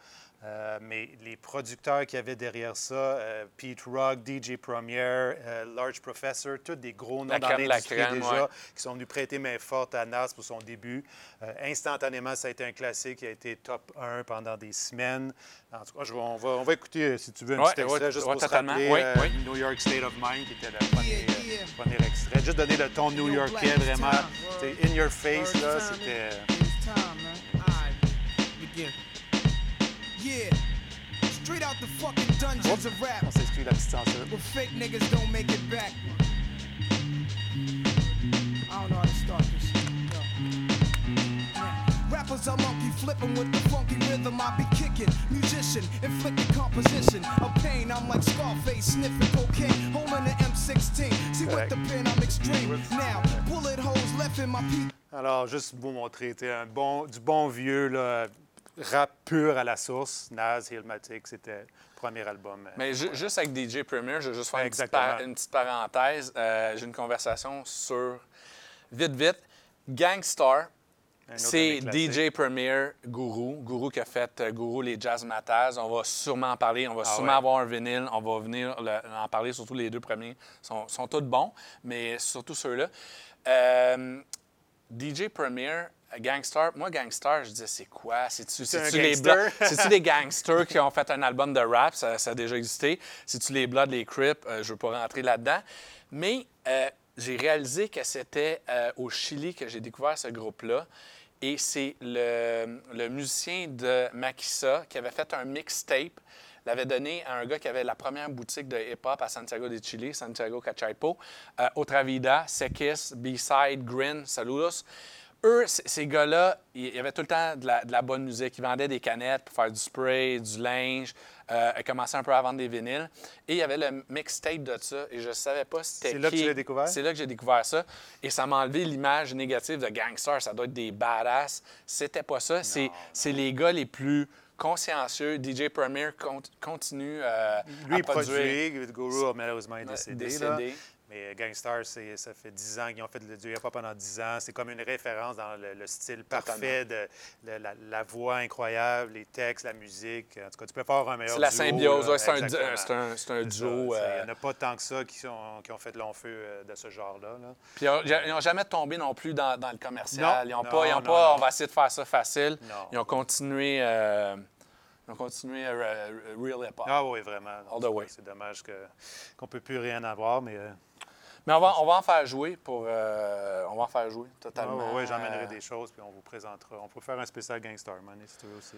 [SPEAKER 3] Euh, mais les producteurs qui avaient derrière ça, euh, Pete Rock, DJ Premier, euh, Large Professor, tous des gros noms
[SPEAKER 1] La
[SPEAKER 3] dans l'industrie déjà,
[SPEAKER 1] ouais.
[SPEAKER 3] qui sont venus prêter main forte à Nas pour son début. Euh, instantanément, ça a été un classique qui a été top 1 pendant des semaines. En tout cas, je on, va, on va écouter, si tu veux, un
[SPEAKER 1] Ouais,
[SPEAKER 3] petit extrait
[SPEAKER 1] ouais,
[SPEAKER 3] juste
[SPEAKER 1] ouais,
[SPEAKER 3] pour se rappeler
[SPEAKER 1] Oui,
[SPEAKER 3] euh,
[SPEAKER 1] oui.
[SPEAKER 3] New York State of Mind, qui était le premier, euh, premier extrait. Juste donner le ton new-yorkais, vraiment. C'est in your face, là, c'était...
[SPEAKER 4] Yeah. Straight out the fucking dungeons of rap.
[SPEAKER 3] On s'excuse la petite censure.
[SPEAKER 4] Where fake niggas don't make it back. I don't know how to start this shit. Rappers are monkey flipping with the funky rhythm I be kicking. Musician, inflicting composition of pain. I'm like Scarface sniffing cocaine, holding an M16. See with the pen I'm extreme. Now, bullet holes left in my peak.
[SPEAKER 3] Alors, juste vous montrer, un bon, du bon vieux là, rap pur à la source. Nas, Hillmatic, c'était le premier album. euh,
[SPEAKER 1] Mais ju- juste avec DJ Premier, je vais juste faire une petite, une parenthèse. Euh, J'ai une conversation sur, vite, vite, Gangstar. C'est. DJ Premier, Guru. Guru qui a fait euh, Guru, les Jazz Matters. On va sûrement en parler. On va
[SPEAKER 3] Ah
[SPEAKER 1] sûrement
[SPEAKER 3] ouais.
[SPEAKER 1] avoir un vinyle. On va venir le- en parler. Surtout les deux premiers sont, sont tous bons, mais surtout ceux-là. Euh, DJ Premier, Gangstar. Moi, Gangstar, je disais, c'est quoi? C'est-tu les
[SPEAKER 3] gangster?
[SPEAKER 1] C'est-tu des gangsters qui ont fait un album de rap? Ça, ça a déjà existé. C'est-tu les Bloods, les Crips? Euh, je ne veux pas rentrer là-dedans. Mais euh, j'ai réalisé que c'était euh, au Chili que j'ai découvert ce groupe-là. Et c'est le, le musicien de Makisa qui avait fait un mixtape, l'avait donné à un gars qui avait la première boutique de hip-hop à Santiago de Chile, Santiago Cachapo, Otra Vida, Sekis, B-Side, Grin, Saludos. Eux, ces gars-là, il y avait tout le temps de la, de la bonne musique. Ils vendaient des canettes pour faire du spray, du linge. Euh, ils commençaient un peu à vendre des vinyles. Et il y avait le mixtape de ça. Et je ne savais pas c'était
[SPEAKER 3] C'est là que tu l'as découvert?
[SPEAKER 1] C'est là que j'ai découvert ça. Et ça m'a enlevé l'image négative de gangster. Ça doit être des badass. C'était pas ça. C'est c'est les gars les plus consciencieux. DJ Premier con- continue euh,
[SPEAKER 3] Lui,
[SPEAKER 1] à produire.
[SPEAKER 3] produit. Guru, malheureusement, est décédé.
[SPEAKER 1] décédé.
[SPEAKER 3] Mais Gangstar, c'est- ça fait 10 ans qu'ils ont fait le- du hip-hop pendant 10 ans. C'est comme une référence dans le, le style parfait, de, de la, la voix incroyable, les textes, la musique. En tout cas, tu peux faire un meilleur
[SPEAKER 1] C'est la symbiose. ouais, c'est un,
[SPEAKER 3] ça,
[SPEAKER 1] duo. euh,
[SPEAKER 3] Il n'y en a pas tant que ça qui, ont fait long feu euh, de ce genre-là. là.
[SPEAKER 1] Puis ils n'ont jamais tombé non plus dans, dans le commercial.
[SPEAKER 3] Non,
[SPEAKER 1] ils n'ont
[SPEAKER 3] non,
[SPEAKER 1] pas, ils ont
[SPEAKER 3] non,
[SPEAKER 1] pas
[SPEAKER 3] non.
[SPEAKER 1] on va essayer de faire ça facile.
[SPEAKER 3] Non.
[SPEAKER 1] Ils ont continué, euh, ils ont continué euh, real hip-hop.
[SPEAKER 3] Ah oui, vraiment.
[SPEAKER 1] All the way.
[SPEAKER 3] C'est dommage qu'on ne peut plus rien avoir, mais euh,
[SPEAKER 1] Mais on va, on va en faire jouer pour. euh, on va en faire jouer totalement.
[SPEAKER 3] ouais, j'emmènerai
[SPEAKER 1] Euh,
[SPEAKER 3] des choses, puis on vous présentera. On peut faire un spécial Gangstar, man, si tu veux aussi.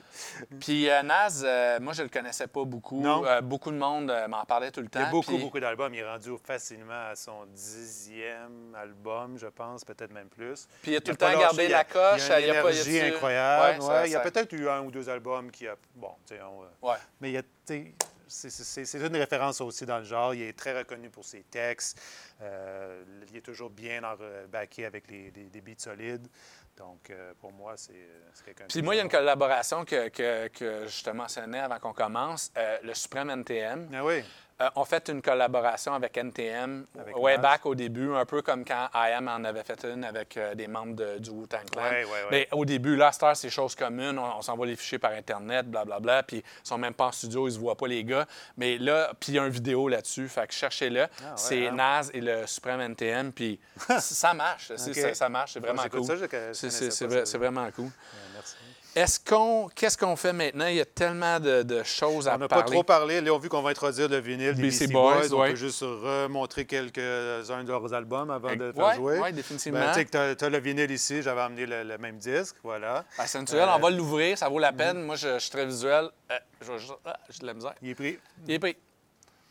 [SPEAKER 1] Puis euh, Nas, euh, moi, je le connaissais pas beaucoup.
[SPEAKER 3] Non.
[SPEAKER 1] Euh, beaucoup de monde m'en parlait tout le temps.
[SPEAKER 3] Il y a beaucoup,
[SPEAKER 1] puis-
[SPEAKER 3] beaucoup d'albums. Il est rendu facilement à son dixième album, je pense, peut-être même plus.
[SPEAKER 1] Puis il a tout
[SPEAKER 3] Il
[SPEAKER 1] le temps gardé la coche.
[SPEAKER 3] Il y a une énergie incroyable.
[SPEAKER 1] Ouais,
[SPEAKER 3] ouais.
[SPEAKER 1] ça-
[SPEAKER 3] il y a peut-être eu un ou deux albums qui a... Bon, tu sais, on...
[SPEAKER 1] Ouais.
[SPEAKER 3] Mais il y a, c'est- une référence aussi dans le genre. Il est très reconnu pour ses textes. Euh, il est toujours bien backé avec les, des- des beats solides. Donc, euh, pour moi, c'est quelqu'un
[SPEAKER 1] Puis moi, il y a une collaboration que, que, que je te mentionnais avant qu'on commence, euh, le Supreme NTM.
[SPEAKER 3] Ah oui.
[SPEAKER 1] Euh, on fait une collaboration avec NTM,
[SPEAKER 3] Avec
[SPEAKER 1] way back au début, un peu comme quand IAM en avait fait une avec euh, des membres de- du Wu-Tang Clan.
[SPEAKER 3] Ouais, ouais, ouais.
[SPEAKER 1] Mais au début, là, Star, c'est chose commune. On, on s'envoie les fichiers par Internet, blablabla. Puis ils sont même pas en studio, ils se voient pas, les gars. Mais là, puis il y a une vidéo là-dessus. Fait que cherchez-le.
[SPEAKER 3] ouais,
[SPEAKER 1] c'est
[SPEAKER 3] hein?
[SPEAKER 1] Nas et le Supreme NTM. Puis ça marche. c'est-
[SPEAKER 3] OK.
[SPEAKER 1] ça, ça marche. C'est vraiment cool. C'est- vraiment cool.
[SPEAKER 3] Merci.
[SPEAKER 1] Est-ce qu'on, qu'est-ce qu'on fait maintenant? Il y a tellement de, de choses à
[SPEAKER 3] On n'a
[SPEAKER 1] parler.
[SPEAKER 3] pas trop parlé. Là, on a vu qu'on va introduire le vinyle des
[SPEAKER 1] BC
[SPEAKER 3] BC
[SPEAKER 1] Boys,
[SPEAKER 3] Boys. On
[SPEAKER 1] ouais.
[SPEAKER 3] peut juste remontrer quelques-uns de leurs albums avant de faire
[SPEAKER 1] Ouais,
[SPEAKER 3] jouer.
[SPEAKER 1] ouais, définitivement.
[SPEAKER 3] Ben, tu sais que tu as, le vinyle ici. J'avais amené le, le même disque. Voilà.
[SPEAKER 1] Ah, c'est naturel,
[SPEAKER 3] Euh,
[SPEAKER 1] on va l'ouvrir, ça vaut la peine. Moi, je, je suis très visuel. Euh, je juste- ah, j'ai de la misère.
[SPEAKER 3] Il est pris.
[SPEAKER 1] Il est pris.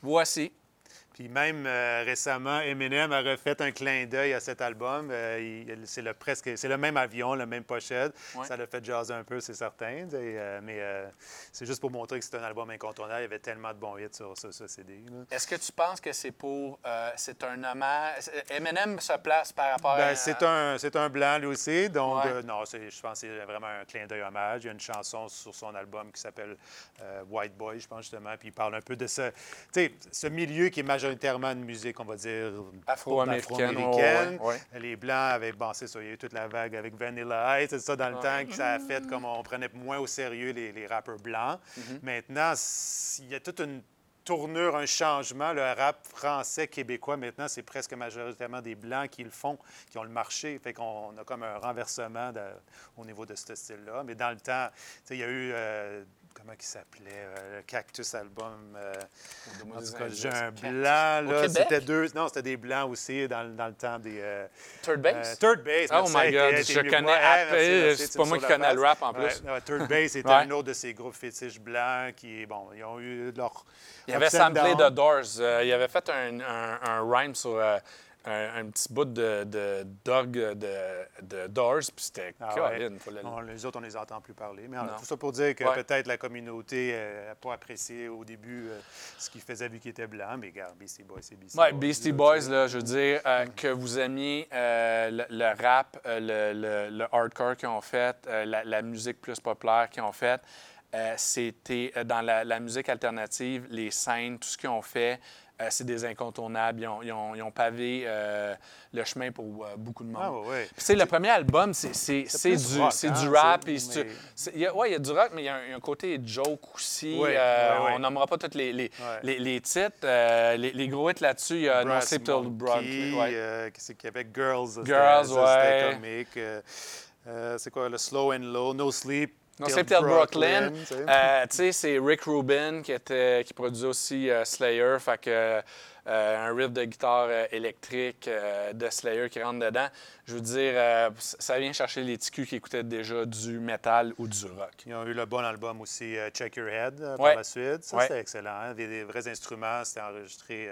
[SPEAKER 1] Voici.
[SPEAKER 3] Puis même euh, récemment, Eminem a refait un clin d'œil à cet album. Euh, c'est le presque, c'est le même avion, le même pochette.
[SPEAKER 1] Ouais.
[SPEAKER 3] Ça l'a fait jaser un peu, c'est certain. euh, mais c'est juste pour montrer que c'est un album incontournable. Il y avait tellement de bons hits sur ce, ce CD.
[SPEAKER 1] Est-ce que tu penses que c'est pour. c'est un hommage? Eminem se place par rapport à.
[SPEAKER 3] Ben, c'est un, c'est un blanc, lui aussi. Donc,
[SPEAKER 1] Ouais.
[SPEAKER 3] non, c'est- je pense que c'est vraiment un clin d'œil hommage. Il y a une chanson sur son album qui s'appelle White Boy, je pense, justement. Puis il parle un peu de ce, ce milieu qui est majoritairement de musique, on va dire,
[SPEAKER 1] Afro-américaine,
[SPEAKER 3] afro-américaine.
[SPEAKER 1] ouais, ouais,
[SPEAKER 3] Les Blancs avaient, bon, c'est ça, il y a eu toute la vague avec Vanilla Ice, c'est ça, dans le temps, que ça a fait comme on prenait moins au sérieux les, les rappeurs blancs.
[SPEAKER 1] Mm-hmm.
[SPEAKER 3] Maintenant, il y a toute une tournure, un changement. Le rap français, québécois, maintenant, c'est presque majoritairement des Blancs qui le font, qui ont le marché. Fait qu'on a comme un renversement de- au niveau de ce style-là. Mais dans le temps, tu sais, il y a eu... euh, comment il s'appelait? euh, le Cactus Album. euh, en tout cas, j'ai un blanc, là. C'était deux... Non, c'était des Blancs aussi dans, dans le temps des... euh,
[SPEAKER 1] Third base?
[SPEAKER 3] euh, third base.
[SPEAKER 1] Oh my God, je connais c'est pas moi qui connais le rap, en plus.
[SPEAKER 3] Ouais, non, third base, c'était
[SPEAKER 1] Ouais.
[SPEAKER 3] un autre de ces groupes fétiches blancs qui, bon, ils ont eu leur.
[SPEAKER 1] Il avait
[SPEAKER 3] ups and
[SPEAKER 1] samplé. The Doors. Euh, il avait fait un, un- un rhyme sur euh, un, un petit bout de, de dog de, de Doors, puis c'était
[SPEAKER 3] Ah ouais. les autres, on les entend plus parler. Mais euh, tout ça pour dire que
[SPEAKER 1] Ouais.
[SPEAKER 3] peut-être la communauté n'a pas apprécié au début euh, ce qu'il faisait vu qu'il était blanc. Mais regarde, Beastie Boys, c'est Beastie
[SPEAKER 1] Ouais,
[SPEAKER 3] Boys.
[SPEAKER 1] Beastie
[SPEAKER 3] là,
[SPEAKER 1] Boys, là, je veux dire, euh, que vous aimiez euh, le, le rap, euh, le, le- le hardcore qu'ils ont fait, euh, la, la musique plus populaire qu'ils ont fait, euh, c'était euh, dans la, la musique alternative, les scènes, tout ce qu'ils ont fait, euh, c'est des incontournables. Ils ont, ils ont- ils ont pavé euh, le chemin pour euh, beaucoup de monde.
[SPEAKER 3] Ah,
[SPEAKER 1] sais, le premier album, c'est c'est- c'est du,
[SPEAKER 3] rock,
[SPEAKER 1] c'est
[SPEAKER 3] hein,
[SPEAKER 1] du
[SPEAKER 3] c'est-
[SPEAKER 1] rap. c'est-
[SPEAKER 3] mais-
[SPEAKER 1] c'est- il y a- ouais, il y a du rock, mais il y a un, côté joke aussi. Euh. On nommera pas tous les, les, les- les titres. Les, les gros hits là-dessus, il y a No
[SPEAKER 3] Brass
[SPEAKER 1] Till
[SPEAKER 3] Monkey,
[SPEAKER 1] Broadway. ouais.
[SPEAKER 3] qu'est-ce qu'il y avait? Girls.
[SPEAKER 1] Girls,
[SPEAKER 3] C'était comique. C'est quoi? Le Slow and Low, No Sleep.
[SPEAKER 1] No
[SPEAKER 3] Till
[SPEAKER 1] Sleep Till Brooklyn.
[SPEAKER 3] tu sais.
[SPEAKER 1] Euh, tu sais, c'est Rick Rubin qui, était, qui produisait aussi euh, Slayer. Fait que euh, un riff de guitare euh, électrique euh, de Slayer qui rentre dedans. Je veux dire, ça vient chercher les ticus qui écoutaient déjà du metal ou du rock.
[SPEAKER 3] Ils ont eu le bon album aussi, Check Your Head,
[SPEAKER 1] Ouais.
[SPEAKER 3] par la suite. Ça,
[SPEAKER 1] Ouais.
[SPEAKER 3] c'était excellent. hein. Des, des vrais instruments, c'était enregistré.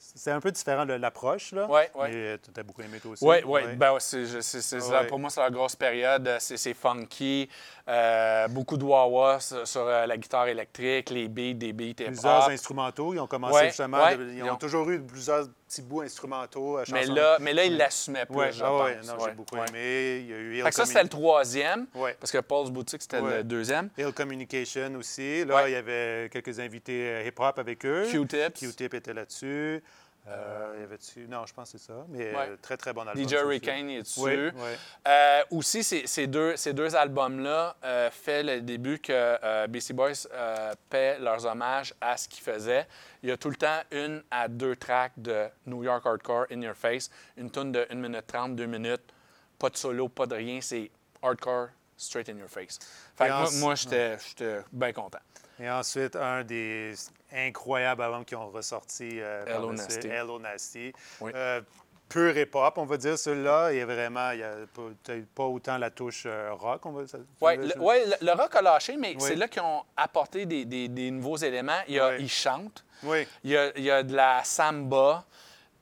[SPEAKER 3] Euh, c'était un peu différent de l'approche, là.
[SPEAKER 1] Ouais, ouais.
[SPEAKER 3] Mais tu as beaucoup aimé toi aussi.
[SPEAKER 1] Oui, oui.
[SPEAKER 3] Ouais.
[SPEAKER 1] Ben, c'est, c'est- c'est-
[SPEAKER 3] Ouais.
[SPEAKER 1] Pour moi, c'est la grosse période. C'est, c'est funky. Euh, beaucoup de wah-wah sur, sur, euh, la guitare électrique, les beats, des beats
[SPEAKER 3] Plusieurs
[SPEAKER 1] hip-hop.
[SPEAKER 3] instrumentaux. Ils ont commencé
[SPEAKER 1] Ouais,
[SPEAKER 3] justement. de- ils,
[SPEAKER 1] Ils
[SPEAKER 3] ont- toujours eu plusieurs petits bouts instrumentaux. à
[SPEAKER 1] Mais là, mais là, il l'assumaient plus,
[SPEAKER 3] Ouais,
[SPEAKER 1] je
[SPEAKER 3] ah ouais,
[SPEAKER 1] pense.
[SPEAKER 3] non,
[SPEAKER 1] Ouais,
[SPEAKER 3] j'ai beaucoup
[SPEAKER 1] ouais.
[SPEAKER 3] aimé. Il y a eu Ill
[SPEAKER 1] Fait que ça, c'était le troisième,
[SPEAKER 3] Ouais.
[SPEAKER 1] parce que Paul's Boutique, c'était
[SPEAKER 3] Ouais.
[SPEAKER 1] le deuxième.
[SPEAKER 3] Ill Communication aussi. Là,
[SPEAKER 1] Ouais.
[SPEAKER 3] il y avait quelques invités euh, hip-hop avec eux.
[SPEAKER 1] Q-Tips.
[SPEAKER 3] Q-Tip était là-dessus. Non, je pense que c'est ça. Mais
[SPEAKER 1] Ouais.
[SPEAKER 3] euh, très, très bon album.
[SPEAKER 1] DJ. Hurricane est dessus.
[SPEAKER 3] Oui, oui.
[SPEAKER 1] Euh, aussi, ces, ces deux, ces deux albums-là euh, fait le début que euh, BC Boys euh, paie leurs hommages à ce qu'ils faisaient. Il y a tout le temps une à deux tracks de New York Hardcore In Your Face, une tune de 1 minute 30, 2 minutes, pas de solo, pas de rien, c'est hardcore straight in your face. Fait que moi, moi j'étais j'étais bien content.
[SPEAKER 3] Et ensuite, un des incroyables albums qui ont ressorti euh,
[SPEAKER 1] Hello Nasty.
[SPEAKER 3] Hello Nasty.
[SPEAKER 1] Oui.
[SPEAKER 3] Euh, pur hip-hop, on va dire, celui-là. Il vraiment, il y a pas, autant la touche euh, rock, on va dire.
[SPEAKER 1] Oui, le, ouais, le- le rock a lâché, mais
[SPEAKER 3] Oui.
[SPEAKER 1] c'est là qu'ils ont apporté des, des- des nouveaux éléments. Il y a,
[SPEAKER 3] Oui.
[SPEAKER 1] Ils chantent.
[SPEAKER 3] Oui.
[SPEAKER 1] Il y a, il y a de la samba.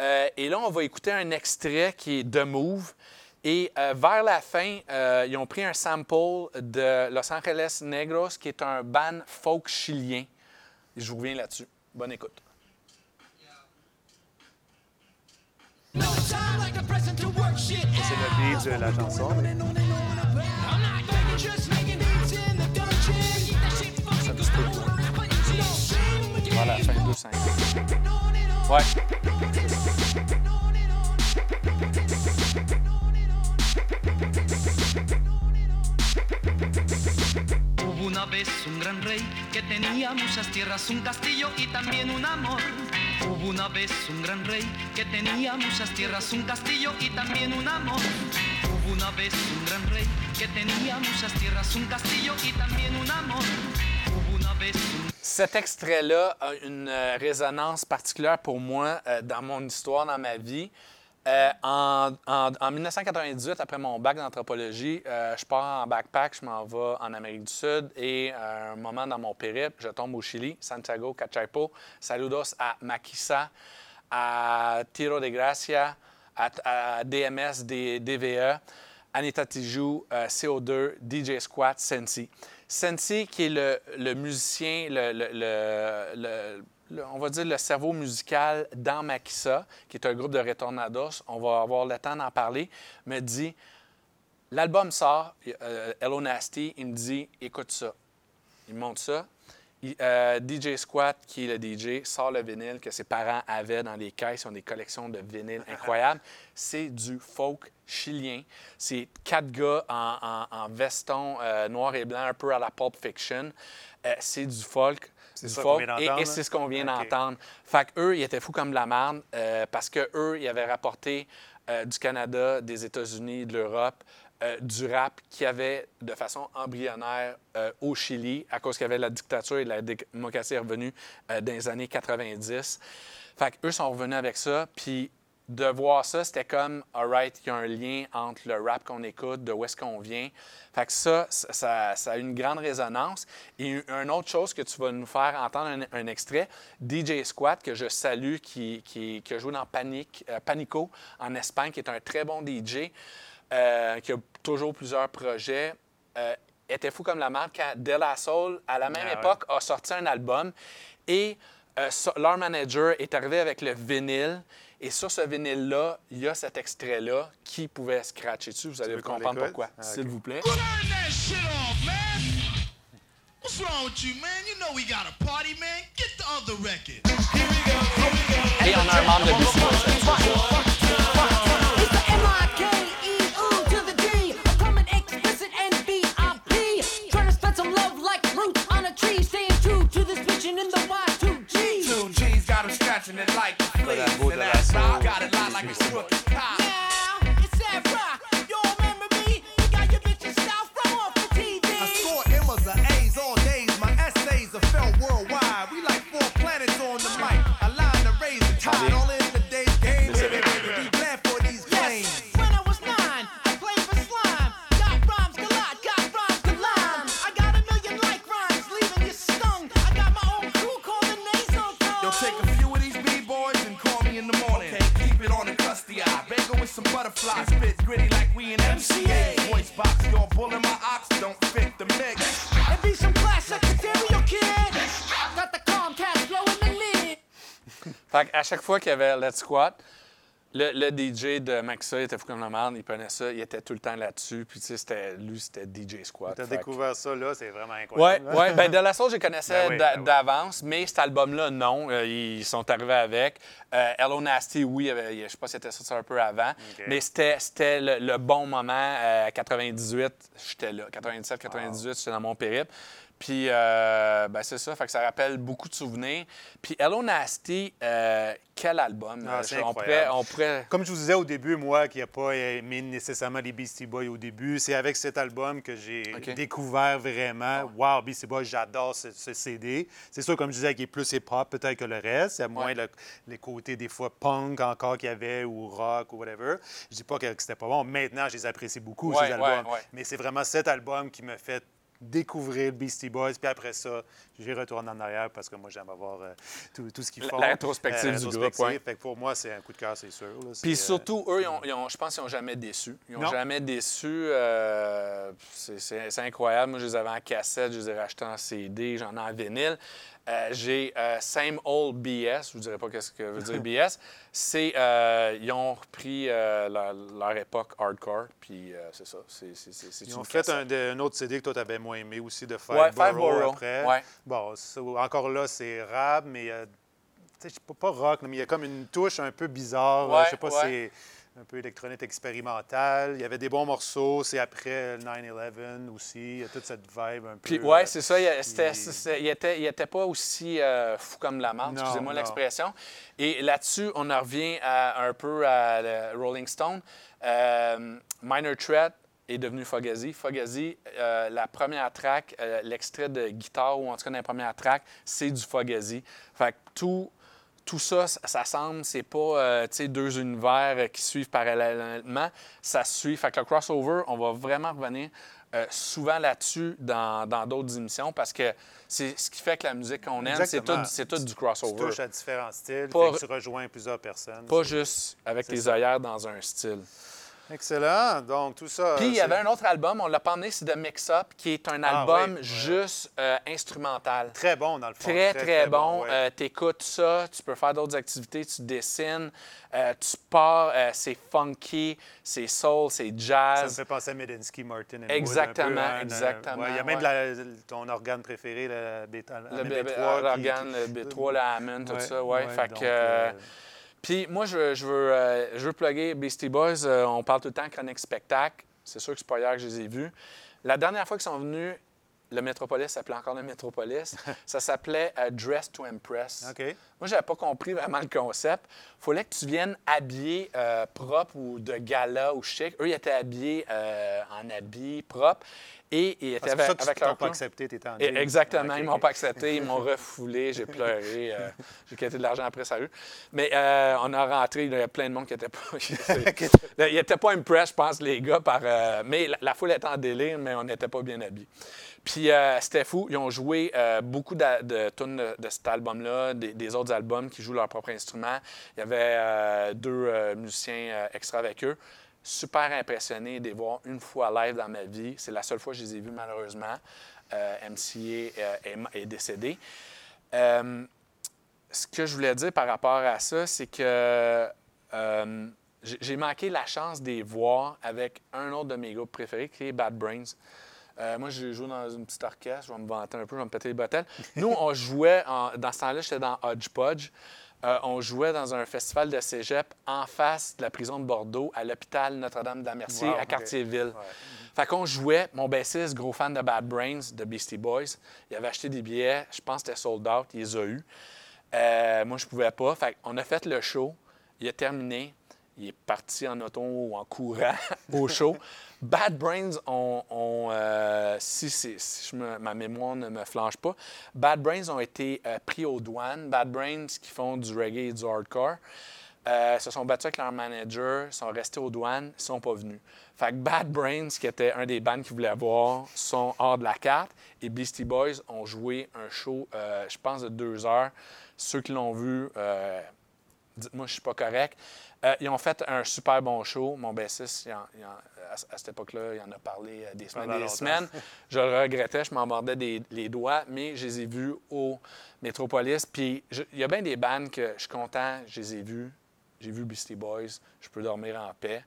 [SPEAKER 1] Euh, et là, on va écouter un extrait qui est de Move. Et euh, vers la fin, ils ont pris un sample de Los Angeles Negros, qui est un band folk chilien. Et je vous reviens là-dessus. Bonne écoute.
[SPEAKER 4] No time like the present to work shit
[SPEAKER 3] C'est le beat de la chanson.
[SPEAKER 1] Cet extrait-là a une euh, résonance particulière pour moi euh, dans mon histoire, dans ma vie. Euh, en, en- en 1998, après mon bac d'anthropologie, euh, je pars en backpack, je m'en vais en Amérique du Sud et à un moment dans mon périple, je tombe au Chili, Santiago, Cachapo. Saludos à Maquisa, à Tiro de Gracia, à, DMS, D- DVE, Anita Tijou, euh, CO2, DJ Squat, Sensi. Sensi, qui est le, le musicien, le, le- le- le- on va dire le cerveau musical dans Makissa, qui est un groupe de Retornados, on va avoir le temps d'en parler, me dit l'album sort, euh, Hello Nasty, il me dit écoute ça. Il me montre ça. Il- euh, DJ Squat, qui est le DJ, sort le vinyle que ses parents avaient dans les caisses. Ils ont des collections de vinyles incroyables. C'est du folk chilien. C'est quatre gars en, en- en veston euh, noir et blanc, un peu à la Pulp Fiction. Euh, c'est du folk. Du
[SPEAKER 3] ça qu'on vient
[SPEAKER 1] et-
[SPEAKER 3] d'entendre,
[SPEAKER 1] et c'est ce qu'on vient d'entendre. Fait qu'eux, ils étaient fous comme de la merde euh, parce qu'eux, ils avaient rapporté euh, du Canada, des États-Unis, de l'Europe, euh, du rap qui avait de façon embryonnaire euh, au Chili à cause qu'il y avait la dictature et la démocratie revenue euh, dans les années 90. Fait qu'eux sont revenus avec ça, puis de voir ça, c'était comme, all right, il y a un lien entre le rap qu'on écoute, de où est-ce qu'on vient. Fait que ça, ça, a une grande résonance. Et une autre chose que tu vas nous faire entendre un, un extrait, DJ Squat, que je salue, qui, qui, qui a joué dans Panic, euh, Panico en Espagne, qui est un très bon DJ, euh, qui a toujours plusieurs projets. euh, était fou comme la marque quand De La Soul, à la même
[SPEAKER 3] Ah ouais.
[SPEAKER 1] époque, a sorti un album et euh, leur manager est arrivé avec le vinyle. Et sur ce vinyle-là, il y a cet extrait-là qui pouvait scratcher dessus. Vous allez comprendre pourquoi,
[SPEAKER 3] Ah,
[SPEAKER 1] s'il vous plaît.
[SPEAKER 5] Turn that shit off, man. What's wrong with you, man? You know we got a party, man. Get the other record.
[SPEAKER 1] Et on a un membre de Beastie Boys là-dessus.
[SPEAKER 6] It's the. Trying to spread some love like roots on a tree. Staying true to this vision in the Y2G.
[SPEAKER 7] Two G's got him scratching it like the fleas.
[SPEAKER 3] beau
[SPEAKER 7] And
[SPEAKER 3] de la
[SPEAKER 7] that
[SPEAKER 3] soul.
[SPEAKER 7] rock got it locked like a crooked cop. And my ox don't fit the mix.
[SPEAKER 6] It be some classic stereo kid. Got the Comcast flow in the lid.
[SPEAKER 1] Fait qu'à chaque fois qu'il y avait Let's Squat, le, le DJ de Maxa, il était fou comme la merde, il prenait ça, il était tout le temps là-dessus. Puis, tu sais, c'était- lui, c'était DJ Squat.
[SPEAKER 3] Tu as découvert ça là, c'est vraiment
[SPEAKER 1] Oui,
[SPEAKER 3] incroyable. hein?
[SPEAKER 1] ouais. Ben, de la sauce, je connaissais
[SPEAKER 3] Ben oui, ben oui.
[SPEAKER 1] d'avance, mais cet album-là, non. Euh, ils sont arrivés avec. Euh, Hello Nasty, oui, avait- je sais pas si c'était sorti un peu avant, mais c'était le, le bon moment. euh, 98, j'étais là. 97, 98, j'étais dans mon périple. Puis, euh, ben, c'est ça, fait que ça rappelle beaucoup de souvenirs. Puis, Hello Nasty, euh, quel album.
[SPEAKER 3] Ah,
[SPEAKER 1] Euh, je- on,
[SPEAKER 3] incroyable.
[SPEAKER 1] pourrait, on pourrait-
[SPEAKER 3] Comme je vous disais au début, moi qui n'ai pas aimé nécessairement les Beastie Boys au début, c'est avec cet album que j'ai découvert vraiment. Wow, Beastie Boys, j'adore ce, ce CD. C'est sûr, comme je disais, qu'il est plus hip-hop peut-être que le reste. Il y a moins
[SPEAKER 1] Ouais.
[SPEAKER 3] le- les côtés des fois punk encore qu'il y avait ou rock ou whatever. Je dis pas que, c'était pas bon. Maintenant, je les apprécie beaucoup,
[SPEAKER 1] Ouais,
[SPEAKER 3] ces albums.
[SPEAKER 1] ouais.
[SPEAKER 3] Mais c'est vraiment cet album qui me fait découvrir le Beastie Boys. Puis après ça, j'ai retourné en arrière parce que moi, j'aime avoir euh, tout, tout ce qu'ils font.
[SPEAKER 1] la rétrospective
[SPEAKER 3] Euh,
[SPEAKER 1] du groupe, ouais.
[SPEAKER 3] Fait que pour moi, c'est un coup de cœur, c'est sûr. là.
[SPEAKER 1] Puis
[SPEAKER 3] euh,
[SPEAKER 1] surtout, eux, ils ont- ils ont- je pense qu'ils n'ont jamais déçu. Ils n'ont
[SPEAKER 3] Non.
[SPEAKER 1] jamais déçu. euh, c'est- c'est c'est incroyable. Moi, je les avais en cassette, je les ai rachetés en CD, j'en ai en vinyle. Euh, J'ai euh, Same Old BS, je ne vous dirai pas ce que veut dire BS. C'est, euh, ils ont repris leur, leur époque hardcore, puis c'est ça. C'est, c'est, c'est, c'est
[SPEAKER 3] Ils ont fait un, autre CD que toi, tu avais moins aimé aussi, de Five
[SPEAKER 1] Ouais,
[SPEAKER 3] Borough
[SPEAKER 1] Five Borough,
[SPEAKER 3] après.
[SPEAKER 1] ouais.
[SPEAKER 3] Bon, encore là, c'est rap, mais tu sais, pas, pas rock, mais il y a comme une touche un peu bizarre.
[SPEAKER 1] Ouais,
[SPEAKER 3] je sais pas si c'est un peu électronique expérimentale. Il y avait des bons morceaux. C'est après le 9-11 aussi. Il y a toute cette vibe un peu.
[SPEAKER 1] Ouais,
[SPEAKER 3] euh,
[SPEAKER 1] c'est ça. Il,
[SPEAKER 3] il
[SPEAKER 1] était, pas aussi euh, fou comme la
[SPEAKER 3] Non,
[SPEAKER 1] excusez-moi l'expression. Et là-dessus, on en revient à- un peu à Rolling Stone. Euh, Minor Threat est devenu Fugazi. Fugazi, euh, la première track, l'extrait de guitare, ou en tout cas la première track, c'est du Fugazi. Fait que tout, tout ça, ça, semble, c'est pas euh, tu deux univers euh, qui suivent parallèlement, ça se suit. Fait que le crossover, on va vraiment revenir euh, souvent là-dessus dans dans d'autres émissions parce que c'est ce qui fait que la musique qu'on aime, c'est tout, tout du
[SPEAKER 3] Tu
[SPEAKER 1] crossover.
[SPEAKER 3] touches à différents styles.
[SPEAKER 1] Pas-
[SPEAKER 3] fait que tu rejoins plusieurs personnes.
[SPEAKER 1] Pas juste avec
[SPEAKER 3] ça.
[SPEAKER 1] œillères dans un style.
[SPEAKER 3] Excellent. Donc, tout ça.
[SPEAKER 1] Puis il y avait un autre album, on l'a pas emmené, c'est The Mix Up, qui est un
[SPEAKER 3] Ah
[SPEAKER 1] album
[SPEAKER 3] oui,
[SPEAKER 1] juste euh, instrumental.
[SPEAKER 3] Très bon, dans le fond.
[SPEAKER 1] Très, très, bon.
[SPEAKER 3] ouais.
[SPEAKER 1] tu écoutes ça, tu peux faire d'autres activités, tu dessines, euh, tu pars, euh, c'est funky, c'est soul, c'est
[SPEAKER 3] Ça me
[SPEAKER 1] jazz.
[SPEAKER 3] fait penser à Medinsky, Martin. and Wood,
[SPEAKER 1] Exactement,
[SPEAKER 3] un peu, hein,
[SPEAKER 1] exactement,
[SPEAKER 3] ouais, il y a même la- ton organe préféré, le bêta.
[SPEAKER 1] Le
[SPEAKER 3] B3,
[SPEAKER 1] B-
[SPEAKER 3] qui-
[SPEAKER 1] l'organe,
[SPEAKER 3] qui-
[SPEAKER 1] le B3, le Hammond, tout ça, ouais. fait
[SPEAKER 3] donc,
[SPEAKER 1] que, euh,
[SPEAKER 3] euh,
[SPEAKER 1] Puis moi, je, je veux, euh, je veux plugger Beastie Boys. Euh, on parle tout le temps chronique spectacle. C'est sûr que c'est pas hier que je les ai vus. La dernière fois qu'ils sont venus, le Metropolis s'appelait encore le Metropolis. ça s'appelait euh, Dress to Impress.
[SPEAKER 3] OK.
[SPEAKER 1] Moi, j'avais pas compris vraiment le concept. fallait que tu viennes habillé propre ou de gala ou chic. Eux, ils étaient habillés en habits propres. Et ils
[SPEAKER 3] C'est pour ça
[SPEAKER 1] avec,
[SPEAKER 3] que
[SPEAKER 1] avec leur
[SPEAKER 3] pas accepté, t'étais en
[SPEAKER 1] Et-. Exactement. Ils m'ont pas accepté, ils m'ont refoulé, j'ai pleuré, euh, j'ai quitté de l'argent après ça. rue. Mais euh, on a rentré, il y avait plein de monde qui n'était pas. il n'était pas impressed, je pense, les gars, par. euh, mais la, la foule était en délire, mais on n'était pas bien habillés. Puis c'était fou. Ils ont joué beaucoup de, de tunes de, de cet album-là, des, des autres albums qui jouent leur propre instrument. Il y avait deux musiciens extra avec eux. Super impressionné de les voir une fois live dans ma vie. C'est la seule fois que je les ai vus, malheureusement. Euh, MCA euh, est, décédé. Euh, ce que je voulais dire par rapport à ça, c'est que j'ai manqué la chance de les voir avec un autre de mes groupes préférés, qui est Bad Brains. Moi, j'ai joué dans une petite orchestre, je vais me vanter un peu, je vais me péter les bottelles. Nous, on jouait, dans ce temps-là, j'étais dans Hodgepodge. Euh, on jouait dans un festival de cégep en face de la prison de Bordeaux, à l'hôpital Notre-Dame-de-la-Mercier,
[SPEAKER 3] Wow,
[SPEAKER 1] à. Cartierville. Fait qu'on jouait, mon bassiste, gros fan de Bad Brains, de Beastie Boys, il avait acheté des billets, je pense que c'était sold out, il les a eus. Euh, moi, je pouvais pas. Fait qu'on a fait le show, il a terminé, il est parti en auto ou en courant au show. Bad Brains ont, euh, si, si ma mémoire ne me flanche pas, Bad Brains ont été euh, pris aux douanes. Bad Brains qui font du reggae et du hardcore. euh, se sont battus avec leur manager, sont restés aux douanes, ils sont pas venus. Fait que Bad Brains, qui était un des bands qu'ils voulaient voir, sont hors de la carte. Et Beastie Boys ont joué un show, je pense, de deux heures. Ceux qui l'ont vu, dites-moi, je suis pas correct. Euh, ils ont fait un super bon show. Mon bassiste, il en- il en- à, à cette époque-là, il en a parlé euh, des semaines et des
[SPEAKER 3] longtemps.
[SPEAKER 1] semaines. Je le regrettais, je m'en mordais des- les doigts, mais je les ai vus au Métropolis. Puis il y a bien des bands que je suis content, je les ai vus. J'ai vu Beastie Boys, je peux dormir en paix.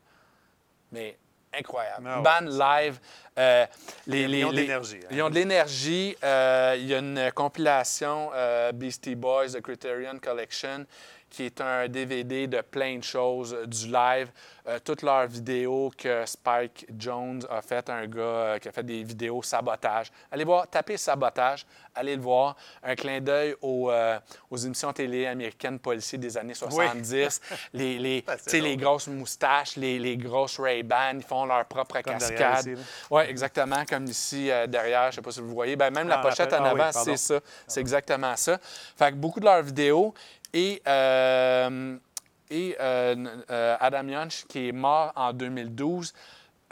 [SPEAKER 1] Mais incroyable.
[SPEAKER 3] Ah ouais,
[SPEAKER 1] Band live. euh, les,
[SPEAKER 3] Ils ont de l'énergie, hein.
[SPEAKER 1] Ils ont de l'énergie. Euh, il y a une compilation euh, Beastie Boys, The Criterion Collection, qui est un DVD de plein de choses, euh, du live, euh, toutes leurs vidéos que Spike Jones a fait, un gars euh, qui a fait des vidéos sabotage. Allez voir, tapez sabotage, allez le voir. Un clin d'œil aux, euh, aux émissions télé américaines policiers des années 70. les, les,
[SPEAKER 3] Ah,
[SPEAKER 1] les grosses moustaches, les, les grosses Ray-Ban, ils font leur propre
[SPEAKER 3] Comme
[SPEAKER 1] cascade. Oui, exactement, comme ici derrière, je ne sais pas si vous voyez. Ben, même la
[SPEAKER 3] Ah,
[SPEAKER 1] pochette en
[SPEAKER 3] ah
[SPEAKER 1] avant, c'est ça. C'est exactement ça. Fait que beaucoup de leurs vidéos. Et, euh, euh, euh, Adam Yonch, qui est mort en 2012,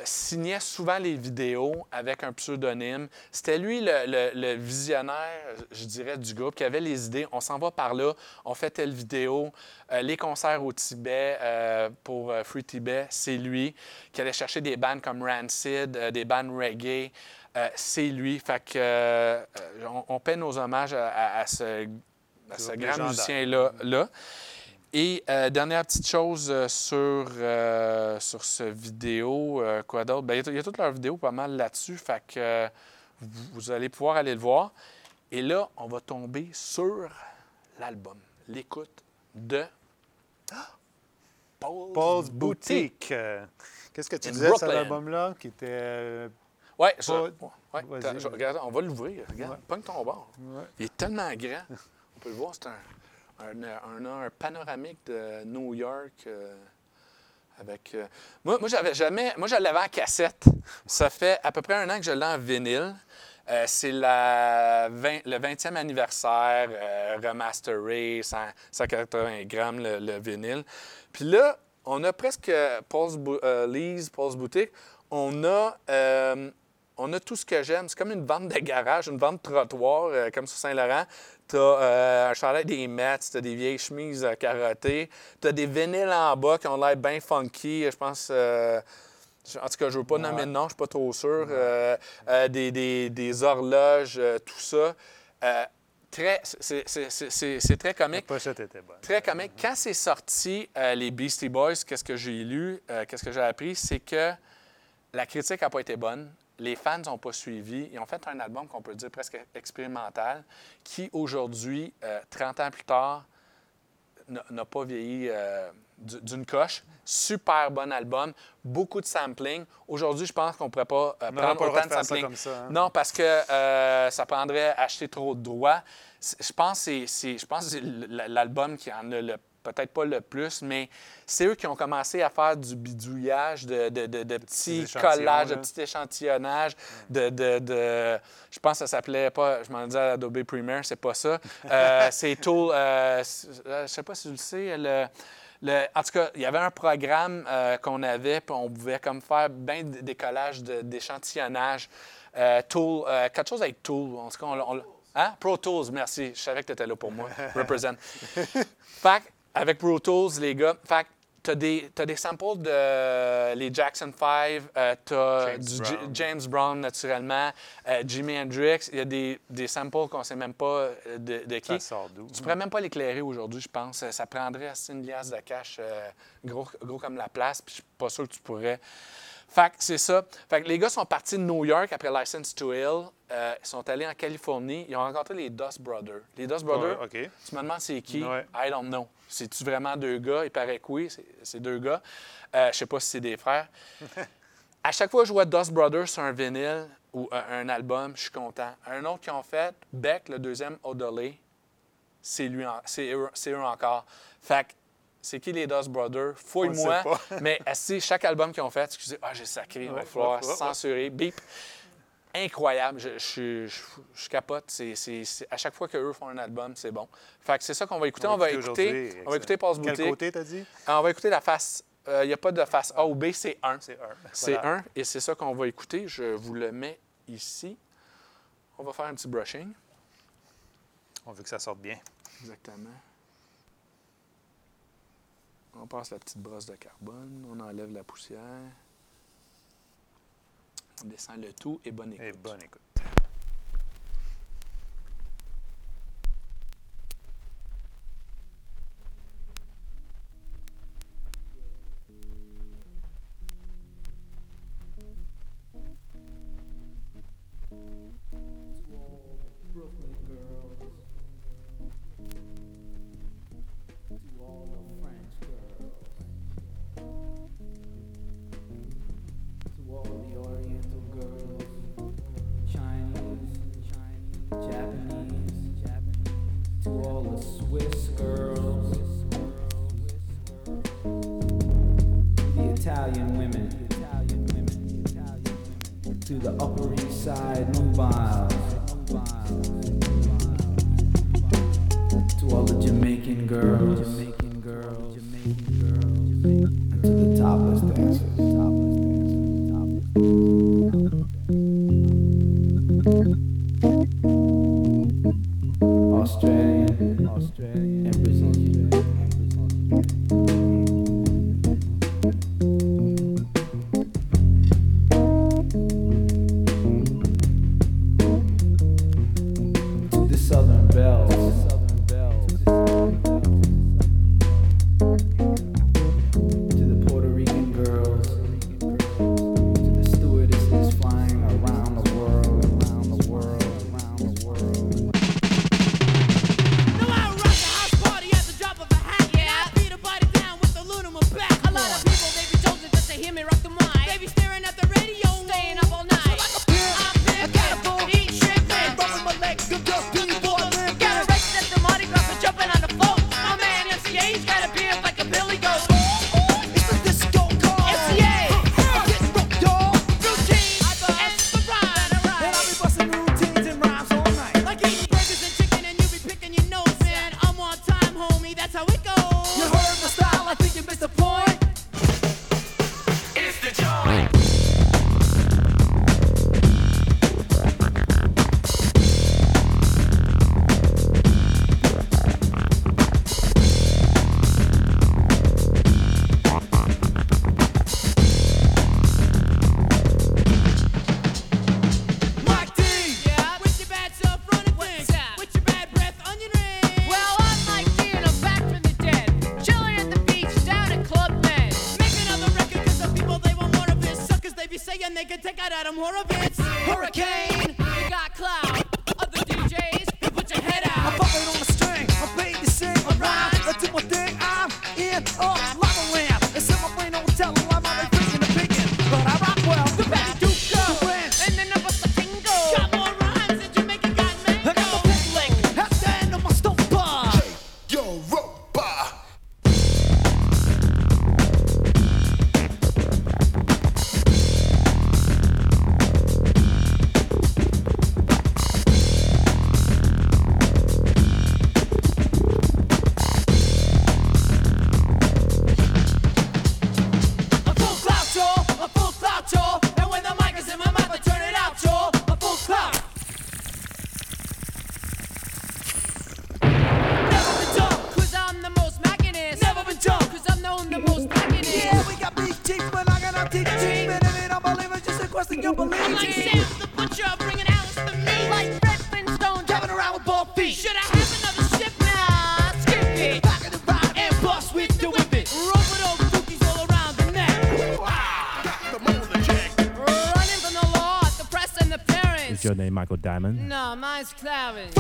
[SPEAKER 1] signait souvent les vidéos avec un pseudonyme. C'était lui le, visionnaire, je dirais, du groupe, qui avait les idées. On s'en va par là, on fait telle vidéo. Les concerts au Tibet pour euh, Free Tibet, c'est lui qui allait chercher des bands comme Rancid, des bands reggae. C'est lui. Fait que on, on paie nos hommages à, à- à ce, ce grand musicien-là. Là. Et euh, dernière petite chose euh, sur, euh, sur ce vidéo, euh, quoi d'autre? Ben, Il y a- il y, a toutes leurs vidéos pas mal là-dessus, fait que vous, vous allez pouvoir aller le voir. Et là, on va tomber sur l'album, l'écoute de Paul's,
[SPEAKER 3] Paul's Boutique. Qu'est-ce que tu
[SPEAKER 1] In
[SPEAKER 3] disais
[SPEAKER 1] Brooklyn.
[SPEAKER 3] album-là qui était. euh,
[SPEAKER 1] Ouais, on va l'ouvrir. Regarde,
[SPEAKER 3] Ouais.
[SPEAKER 1] pogne ton bord. Il est tellement grand. On peut le voir, c'est un, un, un- panoramique de New York. euh, avec, euh, Moi, moi j'avais jamais. Moi, je l'avais en cassette. Ça fait à peu près un an que je l'ai en vinyle. Euh, c'est la 20 le 20e anniversaire, remasteré, 100 180 grammes le, le vinyle. Puis là, on a presque Paul's Lee's, Paul's Boutique. On a, on a tout ce que j'aime. C'est comme une vente de garage, une vente de trottoir, euh, comme sur Saint-Laurent. Tu as un chandail des Mets, tu as des vieilles chemises euh, carottées, tu as des vinyles en bas qui ont l'air bien funky. Je pense. euh, en tout cas, je ne veux pas nommer de nom, je ne suis pas trop sûr. Euh, euh, des, des- des horloges, euh, tout ça. Euh, très, c'est- très comique.
[SPEAKER 3] pochette était bonne.
[SPEAKER 1] Très comique. Quand c'est sorti, euh, les Beastie Boys, qu'est-ce que j'ai lu, euh, qu'est-ce que j'ai appris, c'est que la critique n'a pas été bonne. Les fans n'ont pas suivi. Ils ont fait un album qu'on peut dire presque expérimental, qui aujourd'hui, euh, 30 ans plus tard, n'a pas vieilli euh, du- d'une coche. Super bon album, beaucoup de sampling. Aujourd'hui, je pense qu'on ne pourrait pas euh, prendre
[SPEAKER 3] pas
[SPEAKER 1] autant
[SPEAKER 3] de ça
[SPEAKER 1] sampling.
[SPEAKER 3] comme ça, hein.
[SPEAKER 1] Non, parce que euh, ça prendrait acheter trop de droits. Je pense que c'est- l'album qui en a le peut-être pas le plus, mais c'est eux qui ont commencé à faire du bidouillage, de, de- de- de petits collages, de
[SPEAKER 3] là.
[SPEAKER 1] petits échantillonnages, de, de- de- Je pense que ça s'appelait pas, je m'en disais Adobe Premiere, c'est pas ça. Euh, c'est Tool, euh, euh, je sais pas si tu le sais, le- le- en tout cas, il y avait un programme euh, qu'on avait, puis on pouvait comme faire bien des collages de- d'échantillonnage. Euh, Tool, quelque chose avec Tool. En tout cas, on, on- hein? Pro Tools, merci. Je savais que tu étais là pour moi. Represent. fait avec Pro Tools, les gars, fait tu as des, t'as des samples de euh, les Jackson 5, tu as
[SPEAKER 3] James
[SPEAKER 1] du
[SPEAKER 3] Brown.
[SPEAKER 1] James Brown, naturellement, euh, Jimi Hendrix. Il y a des, des samples qu'on ne sait même pas euh, de, de qui.
[SPEAKER 3] Ça?
[SPEAKER 1] Tu pourrais même pas l'éclairer aujourd'hui, je pense. Ça prendrait assez une liasse de cash euh, gros, gros comme la place, puis je suis pas sûr que tu pourrais. Fait que c'est ça. Fait que les gars sont partis de New York après License to Ill. Euh, ils sont allés en Californie. Ils ont rencontré les Dust Brothers. Les Dust Brothers,
[SPEAKER 3] Ouais,
[SPEAKER 1] tu me demandes c'est qui?
[SPEAKER 3] Ouais.
[SPEAKER 1] I don't know. C'est-tu vraiment deux gars? Il paraît que oui, c'est- deux gars. Euh, je sais pas si c'est des frères. à chaque fois que je vois Dust Brothers sur un vinyle ou un, un album, je suis content. Un autre qu'ils ont fait, Beck, le deuxième, Odolé, c'est lui, en- c'est eux, c'est eux encore. Fait que, c'est qui les Dust Brothers? Fouille-moi. Mais asti, chaque album qu'ils ont fait, excusez, ah, j'ai sacré, il va falloir censurer. Bip. Incroyable. Je, je, je, je capote. C'est, c'est- c'est- à chaque fois qu'eux font un album, c'est bon. Fait que c'est ça qu'on va écouter. On va écouter, on va écouter Passe
[SPEAKER 3] Quel
[SPEAKER 1] Boutique.
[SPEAKER 3] côté, t'as dit?
[SPEAKER 1] Ah, On va écouter la face. Il n'y a pas de face A ou B, c'est 1.
[SPEAKER 3] C'est un.
[SPEAKER 1] C'est
[SPEAKER 3] Voilà.
[SPEAKER 1] un, et c'est ça qu'on va écouter. Je vous le mets ici. On va faire un petit brushing.
[SPEAKER 3] On veut que ça sorte bien.
[SPEAKER 1] Exactement. On passe la petite brosse de carbone, on enlève la poussière. On descend le tout et bonne écoute.
[SPEAKER 3] Et bonne écoute.
[SPEAKER 8] No,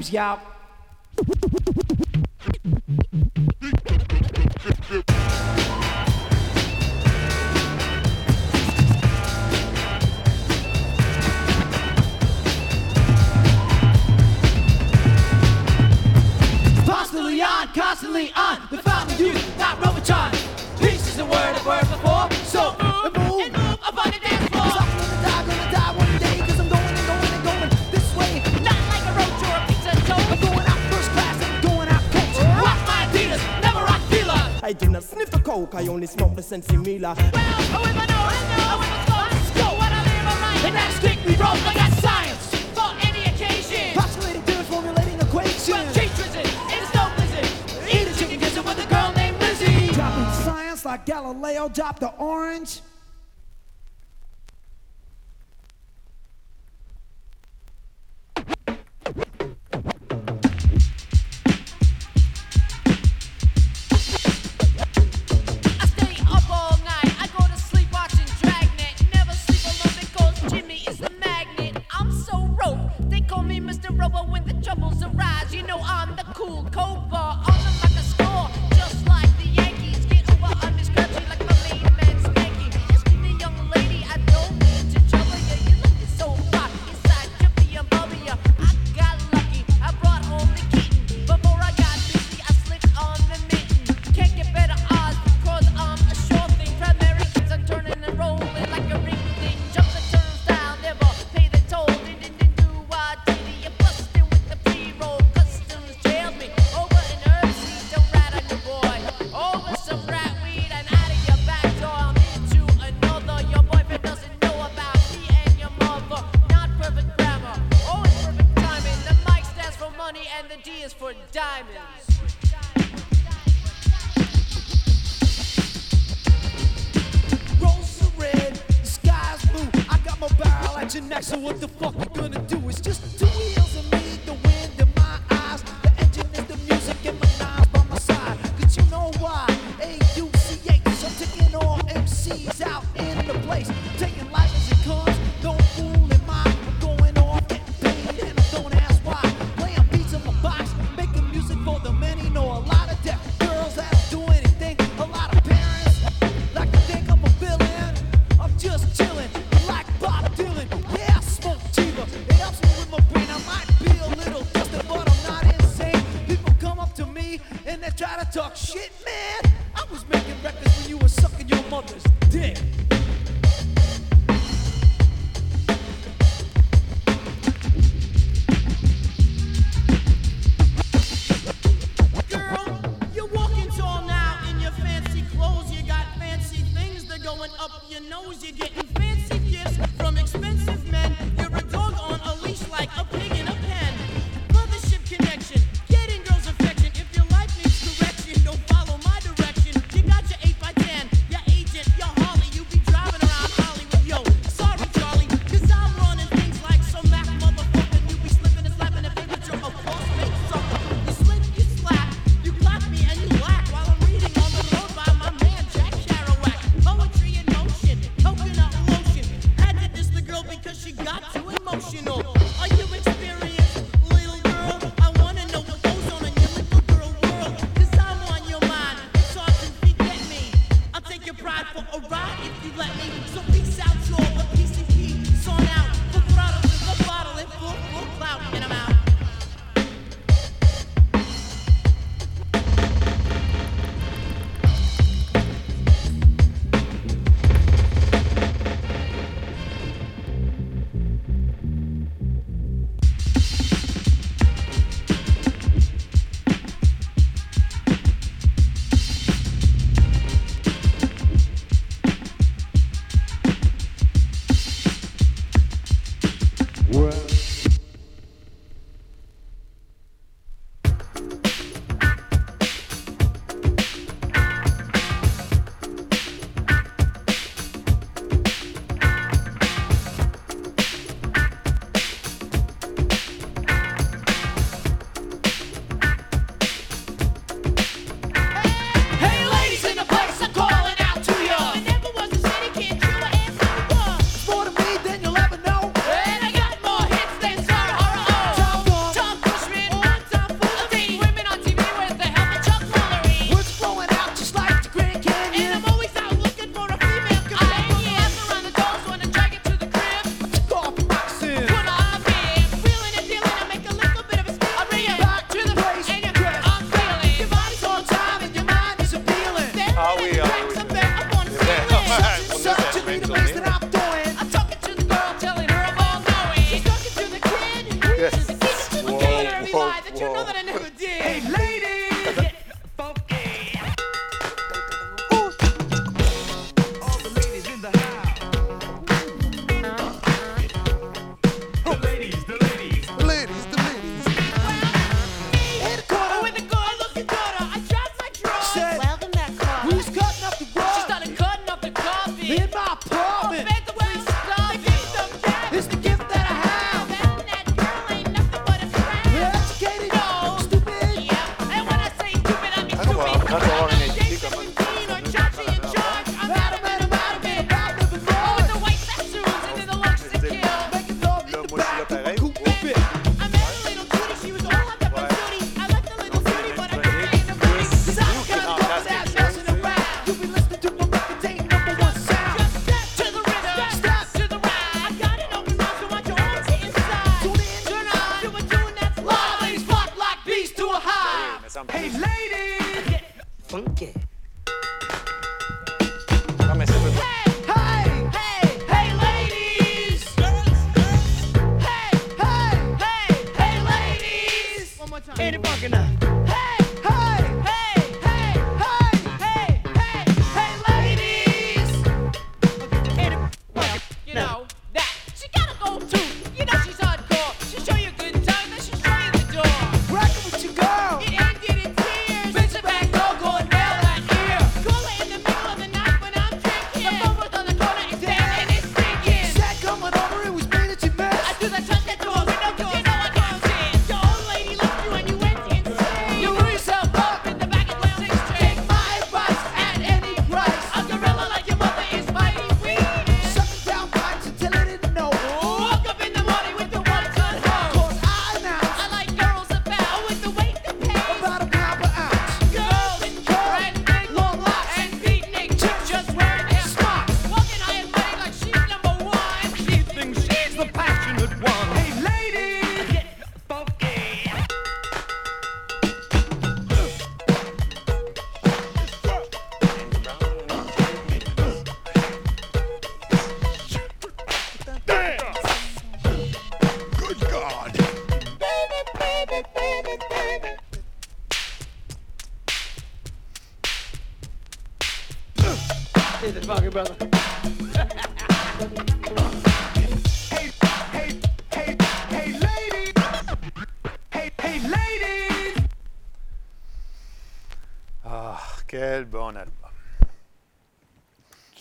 [SPEAKER 6] name's Yahweh. and
[SPEAKER 5] similar. Well,
[SPEAKER 9] oh,
[SPEAKER 5] who am
[SPEAKER 6] I know?
[SPEAKER 5] I
[SPEAKER 6] know.
[SPEAKER 5] I
[SPEAKER 10] was
[SPEAKER 6] born in school when I
[SPEAKER 10] leave my mind.
[SPEAKER 6] And that's strictly wrong, I got science for any occasion.
[SPEAKER 10] Postulating theories, formulating equations.
[SPEAKER 6] Well, teachers it, it's no blizzard. Eat a chicken gizzard with a girl named Lizzie.
[SPEAKER 10] Dropping science like Galileo dropped the orange.
[SPEAKER 6] troubles arise. You know I'm the cool cobra.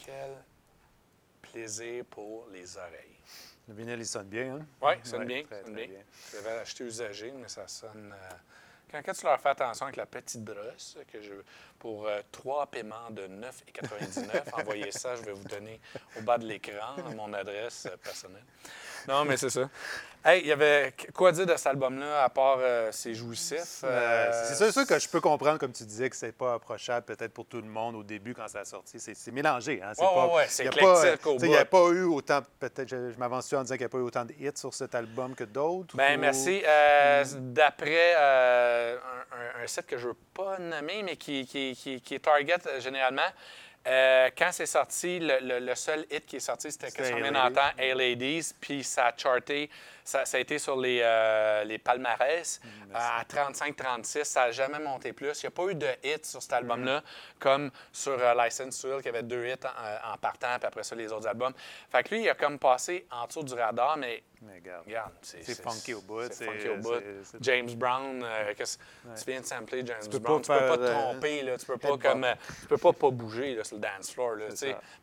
[SPEAKER 3] Quel
[SPEAKER 1] plaisir pour les oreilles.
[SPEAKER 3] Le vinyle, il sonne bien, hein?
[SPEAKER 1] Oui, ça sonne
[SPEAKER 3] Ouais,
[SPEAKER 1] bien.
[SPEAKER 3] très,
[SPEAKER 1] sonne
[SPEAKER 3] très
[SPEAKER 1] bien.
[SPEAKER 3] bien.
[SPEAKER 1] Je l'avais acheté usagé, mais ça sonne. euh, Quand, quand tu leur fais attention avec la petite brosse, que je, pour euh, trois paiements de 9,99, envoyez ça, je vais vous donner au bas de l'écran mon adresse euh, personnelle. Non, mais c'est ça. Hey, il y avait quoi dire de cet album-là, à part euh, c'est jouissif?
[SPEAKER 3] Euh,
[SPEAKER 1] euh,
[SPEAKER 3] c'est sûr, que je peux comprendre, comme tu disais, que c'est pas approchable peut-être pour tout le monde au début quand ça a sorti. C'est c'est mélangé. Hein?
[SPEAKER 1] Ouais,
[SPEAKER 3] pas,
[SPEAKER 1] ouais, c'est
[SPEAKER 3] il n'y a pas eu autant, peut-être, je, je m'avance en disant qu'il n'y a pas eu autant de hits sur cet album que d'autres. Ou-
[SPEAKER 1] merci. Euh, D'après euh, un, un- un site que je ne veux pas nommer, mais qui, qui, qui- qui est Target généralement, euh, quand c'est sorti, le, le- le seul hit qui est sorti, c'était
[SPEAKER 3] C'était
[SPEAKER 1] Qu'est-ce qu'on
[SPEAKER 3] Hey
[SPEAKER 1] vient
[SPEAKER 3] Ladies.
[SPEAKER 1] d'entendre, Hey Ladies, puis ça a charté, ça, ça a été sur les, euh, les palmarès
[SPEAKER 3] Mm,
[SPEAKER 1] à 35-36, ça n'a jamais monté plus. Il n'y a pas eu de hit sur cet album-là, comme sur euh, License to Ill, qui avait deux hits en, en partant, puis après ça, les autres albums. Fait que lui, il a comme passé en dessous du radar, mais
[SPEAKER 3] Mais regarde.
[SPEAKER 1] Regarde,
[SPEAKER 3] C'est funky au bout,
[SPEAKER 1] C'est funky au bout. James Brown, euh, qu'est-ce- tu viens de sampler James Brown?
[SPEAKER 3] pas
[SPEAKER 1] tu peux pas te
[SPEAKER 3] euh,
[SPEAKER 1] tromper, là. Tu peux pas comme. euh, tu peux pas pas bouger là, sur le dance floor. Là.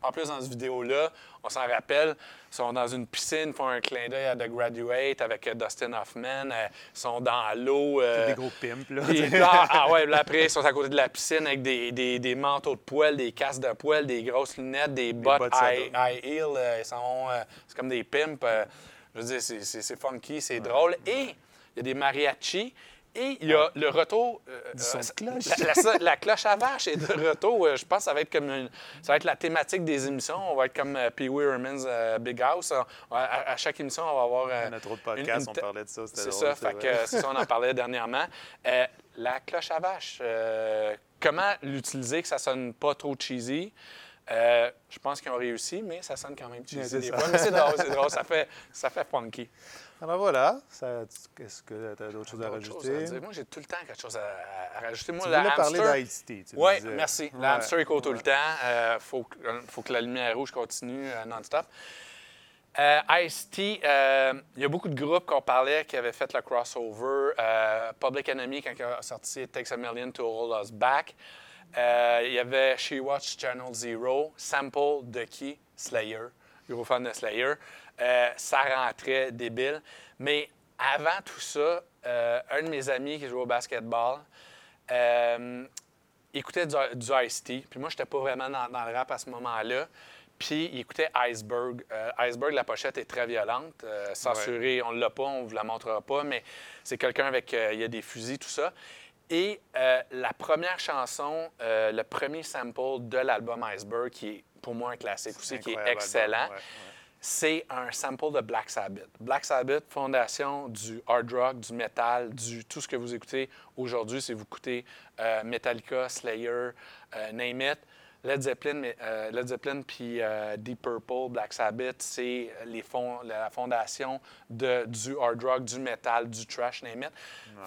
[SPEAKER 1] En plus, dans cette vidéo-là, on s'en rappelle, ils sont dans une piscine, font un clin d'œil à The Graduate avec euh, Dustin Hoffman. euh, ils sont dans l'eau. euh,
[SPEAKER 3] Des gros pimps, là.
[SPEAKER 1] des- ah, ah ouais, là, après, ils sont à côté de la piscine avec des, des, des manteaux de poêle, des casques de poêle, des grosses lunettes, des bottes
[SPEAKER 3] bottes
[SPEAKER 1] high, high heel. euh, ils sont, c'est comme des pimps. je veux dire, c'est funky, c'est drôle. Et il y a des mariachis. Et il y a le retour. euh,
[SPEAKER 3] son
[SPEAKER 1] euh,
[SPEAKER 3] de cloche.
[SPEAKER 1] La, la- la cloche à vache est de retour. Euh, Je pense que ça va être comme une- ça va être la thématique des émissions. On va être comme euh, Pee Wee Herman's euh, Big House. On- à, chaque émission, on va avoir. euh,
[SPEAKER 3] On a trop de
[SPEAKER 1] une-
[SPEAKER 3] podcasts,
[SPEAKER 1] une
[SPEAKER 3] on parlait de ça,
[SPEAKER 1] C'est ça,
[SPEAKER 3] c'est
[SPEAKER 1] fait
[SPEAKER 3] vrai.
[SPEAKER 1] que c'est ça, on en parlait dernièrement. Euh, la cloche à vache, euh, comment l'utiliser que ça sonne pas trop cheesy? Euh, je pense qu'ils ont réussi, mais ça sonne quand même cheesy
[SPEAKER 3] c'est
[SPEAKER 1] des fois. Mais c'est drôle, c'est drôle, ça fait, ça fait funky.
[SPEAKER 3] Alors voilà, ça- est-ce que tu as d'autres choses à
[SPEAKER 1] chose
[SPEAKER 3] rajouter?
[SPEAKER 1] à. Moi, j'ai tout le temps quelque chose à, rajouter. Moi,
[SPEAKER 3] Tu parler
[SPEAKER 1] hamster-
[SPEAKER 3] d'Ice-T, tu
[SPEAKER 1] Oui, merci. Le
[SPEAKER 3] Ouais.
[SPEAKER 1] hamster, il court tout le temps. Il faut, que- euh, faut que la lumière rouge continue euh, non-stop. Euh, Ice-T, euh, il y a beaucoup de groupes qu'on parlait qui avaient fait le crossover. Euh, Public Enemy, quand il a sorti It Takes a Million to Hold Us Back. Euh, il y avait She Watch Channel Zero, Sample de qui? Slayer. Gros fan de Slayer. Euh, ça rentrait débile. Mais avant tout ça, euh, un de mes amis qui joue au basketball, euh, écoutait du, du Ice-T. Puis moi, je n'étais pas vraiment dans, dans le rap à ce moment-là. Puis il écoutait Iceberg. Euh, Iceberg, la pochette est très violente. Euh, censurée, on ne l'a pas, on ne vous la montrera pas, mais c'est quelqu'un avec... il y a des fusils, tout ça. Et la première chanson, le premier sample de l'album Iceberg, qui est pour moi un classique aussi, qui est excellent,
[SPEAKER 3] album, ouais, ouais.
[SPEAKER 1] C'est un sample de Black Sabbath. Black Sabbath, fondation du hard rock, du metal, du tout ce que vous écoutez aujourd'hui. Si vous écoutez euh, Metallica, Slayer, euh, Name It, Led Zeppelin, euh, Led Zeppelin puis euh, Deep Purple, Black Sabbath, c'est les la fondation de, du hard rock, du metal, du trash, name it.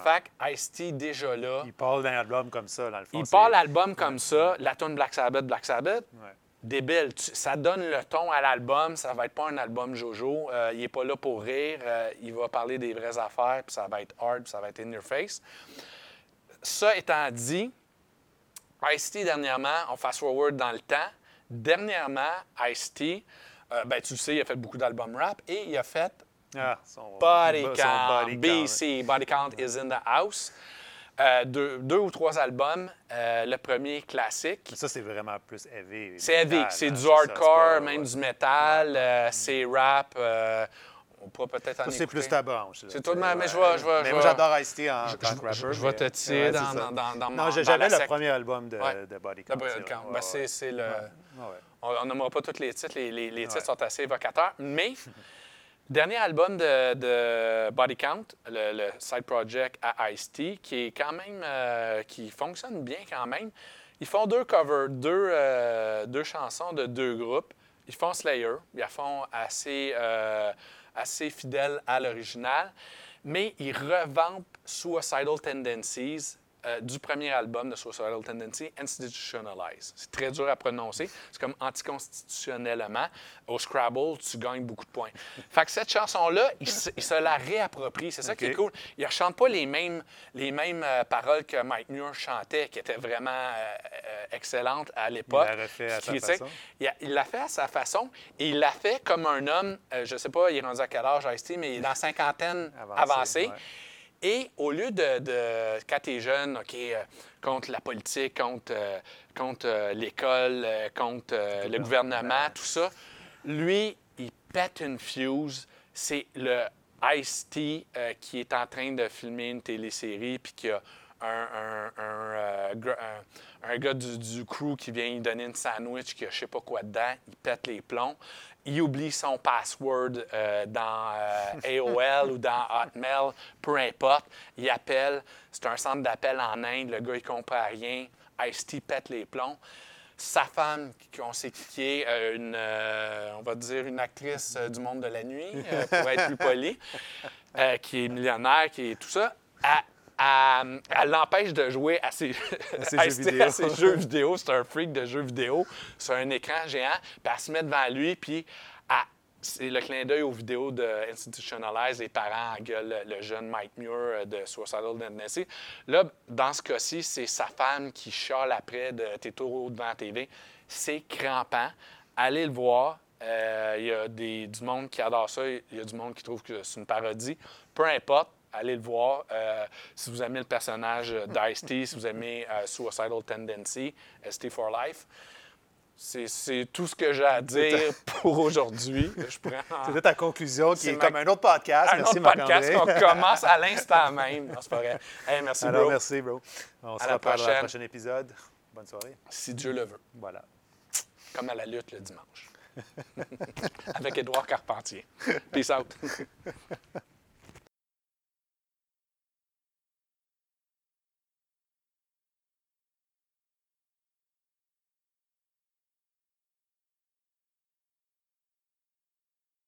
[SPEAKER 1] Fait que Ice-T, déjà là,
[SPEAKER 3] Il parle d'un album comme ça, dans le fond.
[SPEAKER 1] il part l'album comme ça, la tune Black Sabbath, Black Sabbath.
[SPEAKER 3] Ouais.
[SPEAKER 1] Débile. Ça donne le ton à l'album. Ça va être pas un album Jojo. Euh, il est pas là pour rire. Euh, il va parler des vraies affaires, puis ça va être hard, puis ça va être in your face. Ça étant dit, Ice-T, dernièrement, on fast-forward dans le temps. Dernièrement, Ice-T, euh, ben, tu le sais, il a fait beaucoup d'albums rap et il a fait
[SPEAKER 3] Ah, son-
[SPEAKER 1] body count. BC, Body Count is in the house. Euh, deux, deux ou trois albums. Euh, le premier classique.
[SPEAKER 3] Ça, c'est vraiment plus heavy.
[SPEAKER 1] C'est heavy, c'est
[SPEAKER 3] hein,
[SPEAKER 1] du hardcore, même
[SPEAKER 3] ouais.
[SPEAKER 1] du metal, euh, c'est rap. on pourra peut-être en
[SPEAKER 3] c'est plus ta branche.
[SPEAKER 1] C'est tout de même, mais je vais- je vais-
[SPEAKER 3] Mais
[SPEAKER 1] je
[SPEAKER 3] moi, j'adore Ice-T en tant que rapper.
[SPEAKER 1] je- vais te tirer
[SPEAKER 3] ouais,
[SPEAKER 1] dans- dans- dans- dans
[SPEAKER 3] Non, j'avais le
[SPEAKER 1] sec-
[SPEAKER 3] premier album de,
[SPEAKER 1] Ouais.
[SPEAKER 3] de Body Count.
[SPEAKER 1] Ben, c'est- le-. On nommera pas tous les titres, les, les- les titres sont assez évocateurs, mais dernier album de, Body Count, le, side project à Ice-T, euh, qui fonctionne bien quand même. Ils font deux covers, deux, euh, chansons de deux groupes. Ils font Slayer, ils font assez, euh, assez fidèles à l'original, mais ils revampent Suicidal Tendencies euh, du premier album de Suicidal Tendency, Institutionalize. C'est très dur à prononcer. C'est comme anticonstitutionnellement. Au Scrabble, tu gagnes beaucoup de points. Fait que cette chanson-là, il, se- il se la réapproprie. C'est ça qui est cool. Il ne chante pas les mêmes, les mêmes euh, paroles que Mike Muir chantait, qui étaient vraiment euh, euh, excellentes à l'époque.
[SPEAKER 3] Il l'a refait à sa façon.
[SPEAKER 1] Il l'a fait à sa façon et il l'a fait comme un homme, je ne sais pas, il est rendu à quel âge, Ice-T, mais il est dans la cinquantaine
[SPEAKER 3] Avancé,
[SPEAKER 1] avancée.
[SPEAKER 3] ouais.
[SPEAKER 1] Et au lieu de, de- quand tu es jeune, OK, euh, contre la politique, contre, euh, contre euh, l'école, contre le gouvernement, tout ça, lui, il pète une fuse. C'est le Ice-T qui est en train de filmer une télésérie puis qui a un, un- un, gr- un- un gars du, du crew qui vient lui donner une sandwich qui a je sais pas quoi dedans, il pète les plombs. Il oublie son password euh, dans euh, AOL ou dans Hotmail, peu importe. Il appelle. C'est un centre d'appel en Inde. Le gars, il comprend rien. Ice-T pète les plombs. Sa femme, qu'on sait qui est, euh, une, on va dire une actrice du monde de la nuit, pour être plus poli, qui est millionnaire, qui est tout ça, elle, elle- elle l'empêche de jouer à ses,
[SPEAKER 3] ses
[SPEAKER 1] à
[SPEAKER 3] jeux vidéo.
[SPEAKER 1] à ses jeux vidéo. C'est un freak de jeux vidéo sur un écran géant. Puis elle se met devant lui, puis elle- c'est le clin d'œil aux vidéos de Institutionalize. Les parents engueulent le, le jeune Mike Muir euh, de Suicidal Tendency. Là, dans ce cas-ci, c'est sa femme qui chiale après de T'es trop devant la TV. C'est crampant. Allez le voir. Euh, Il y a des, du monde qui adore ça. Il y a du monde qui trouve que c'est une parodie. Peu importe. Allez le voir. Euh, si vous aimez le personnage d'Ice-T, si vous aimez euh, Suicidal Tendency, ST for Life, c'est- tout ce que j'ai à dire pour aujourd'hui. Prends
[SPEAKER 3] C'était ta conclusion qui est
[SPEAKER 1] ma-
[SPEAKER 3] comme un autre podcast.
[SPEAKER 1] un
[SPEAKER 3] merci,
[SPEAKER 1] autre podcast qu'on commence à l'instant même. Non, c'est pas vrai. Hey, merci,
[SPEAKER 3] Alors,
[SPEAKER 1] bro.
[SPEAKER 3] merci, bro. On se
[SPEAKER 1] À
[SPEAKER 3] reparle dans le
[SPEAKER 1] prochaine.
[SPEAKER 3] prochain épisode. Bonne soirée.
[SPEAKER 1] Si Dieu le veut.
[SPEAKER 3] Voilà.
[SPEAKER 1] Comme à la lutte le dimanche. Avec Édouard Carpentier. Peace out.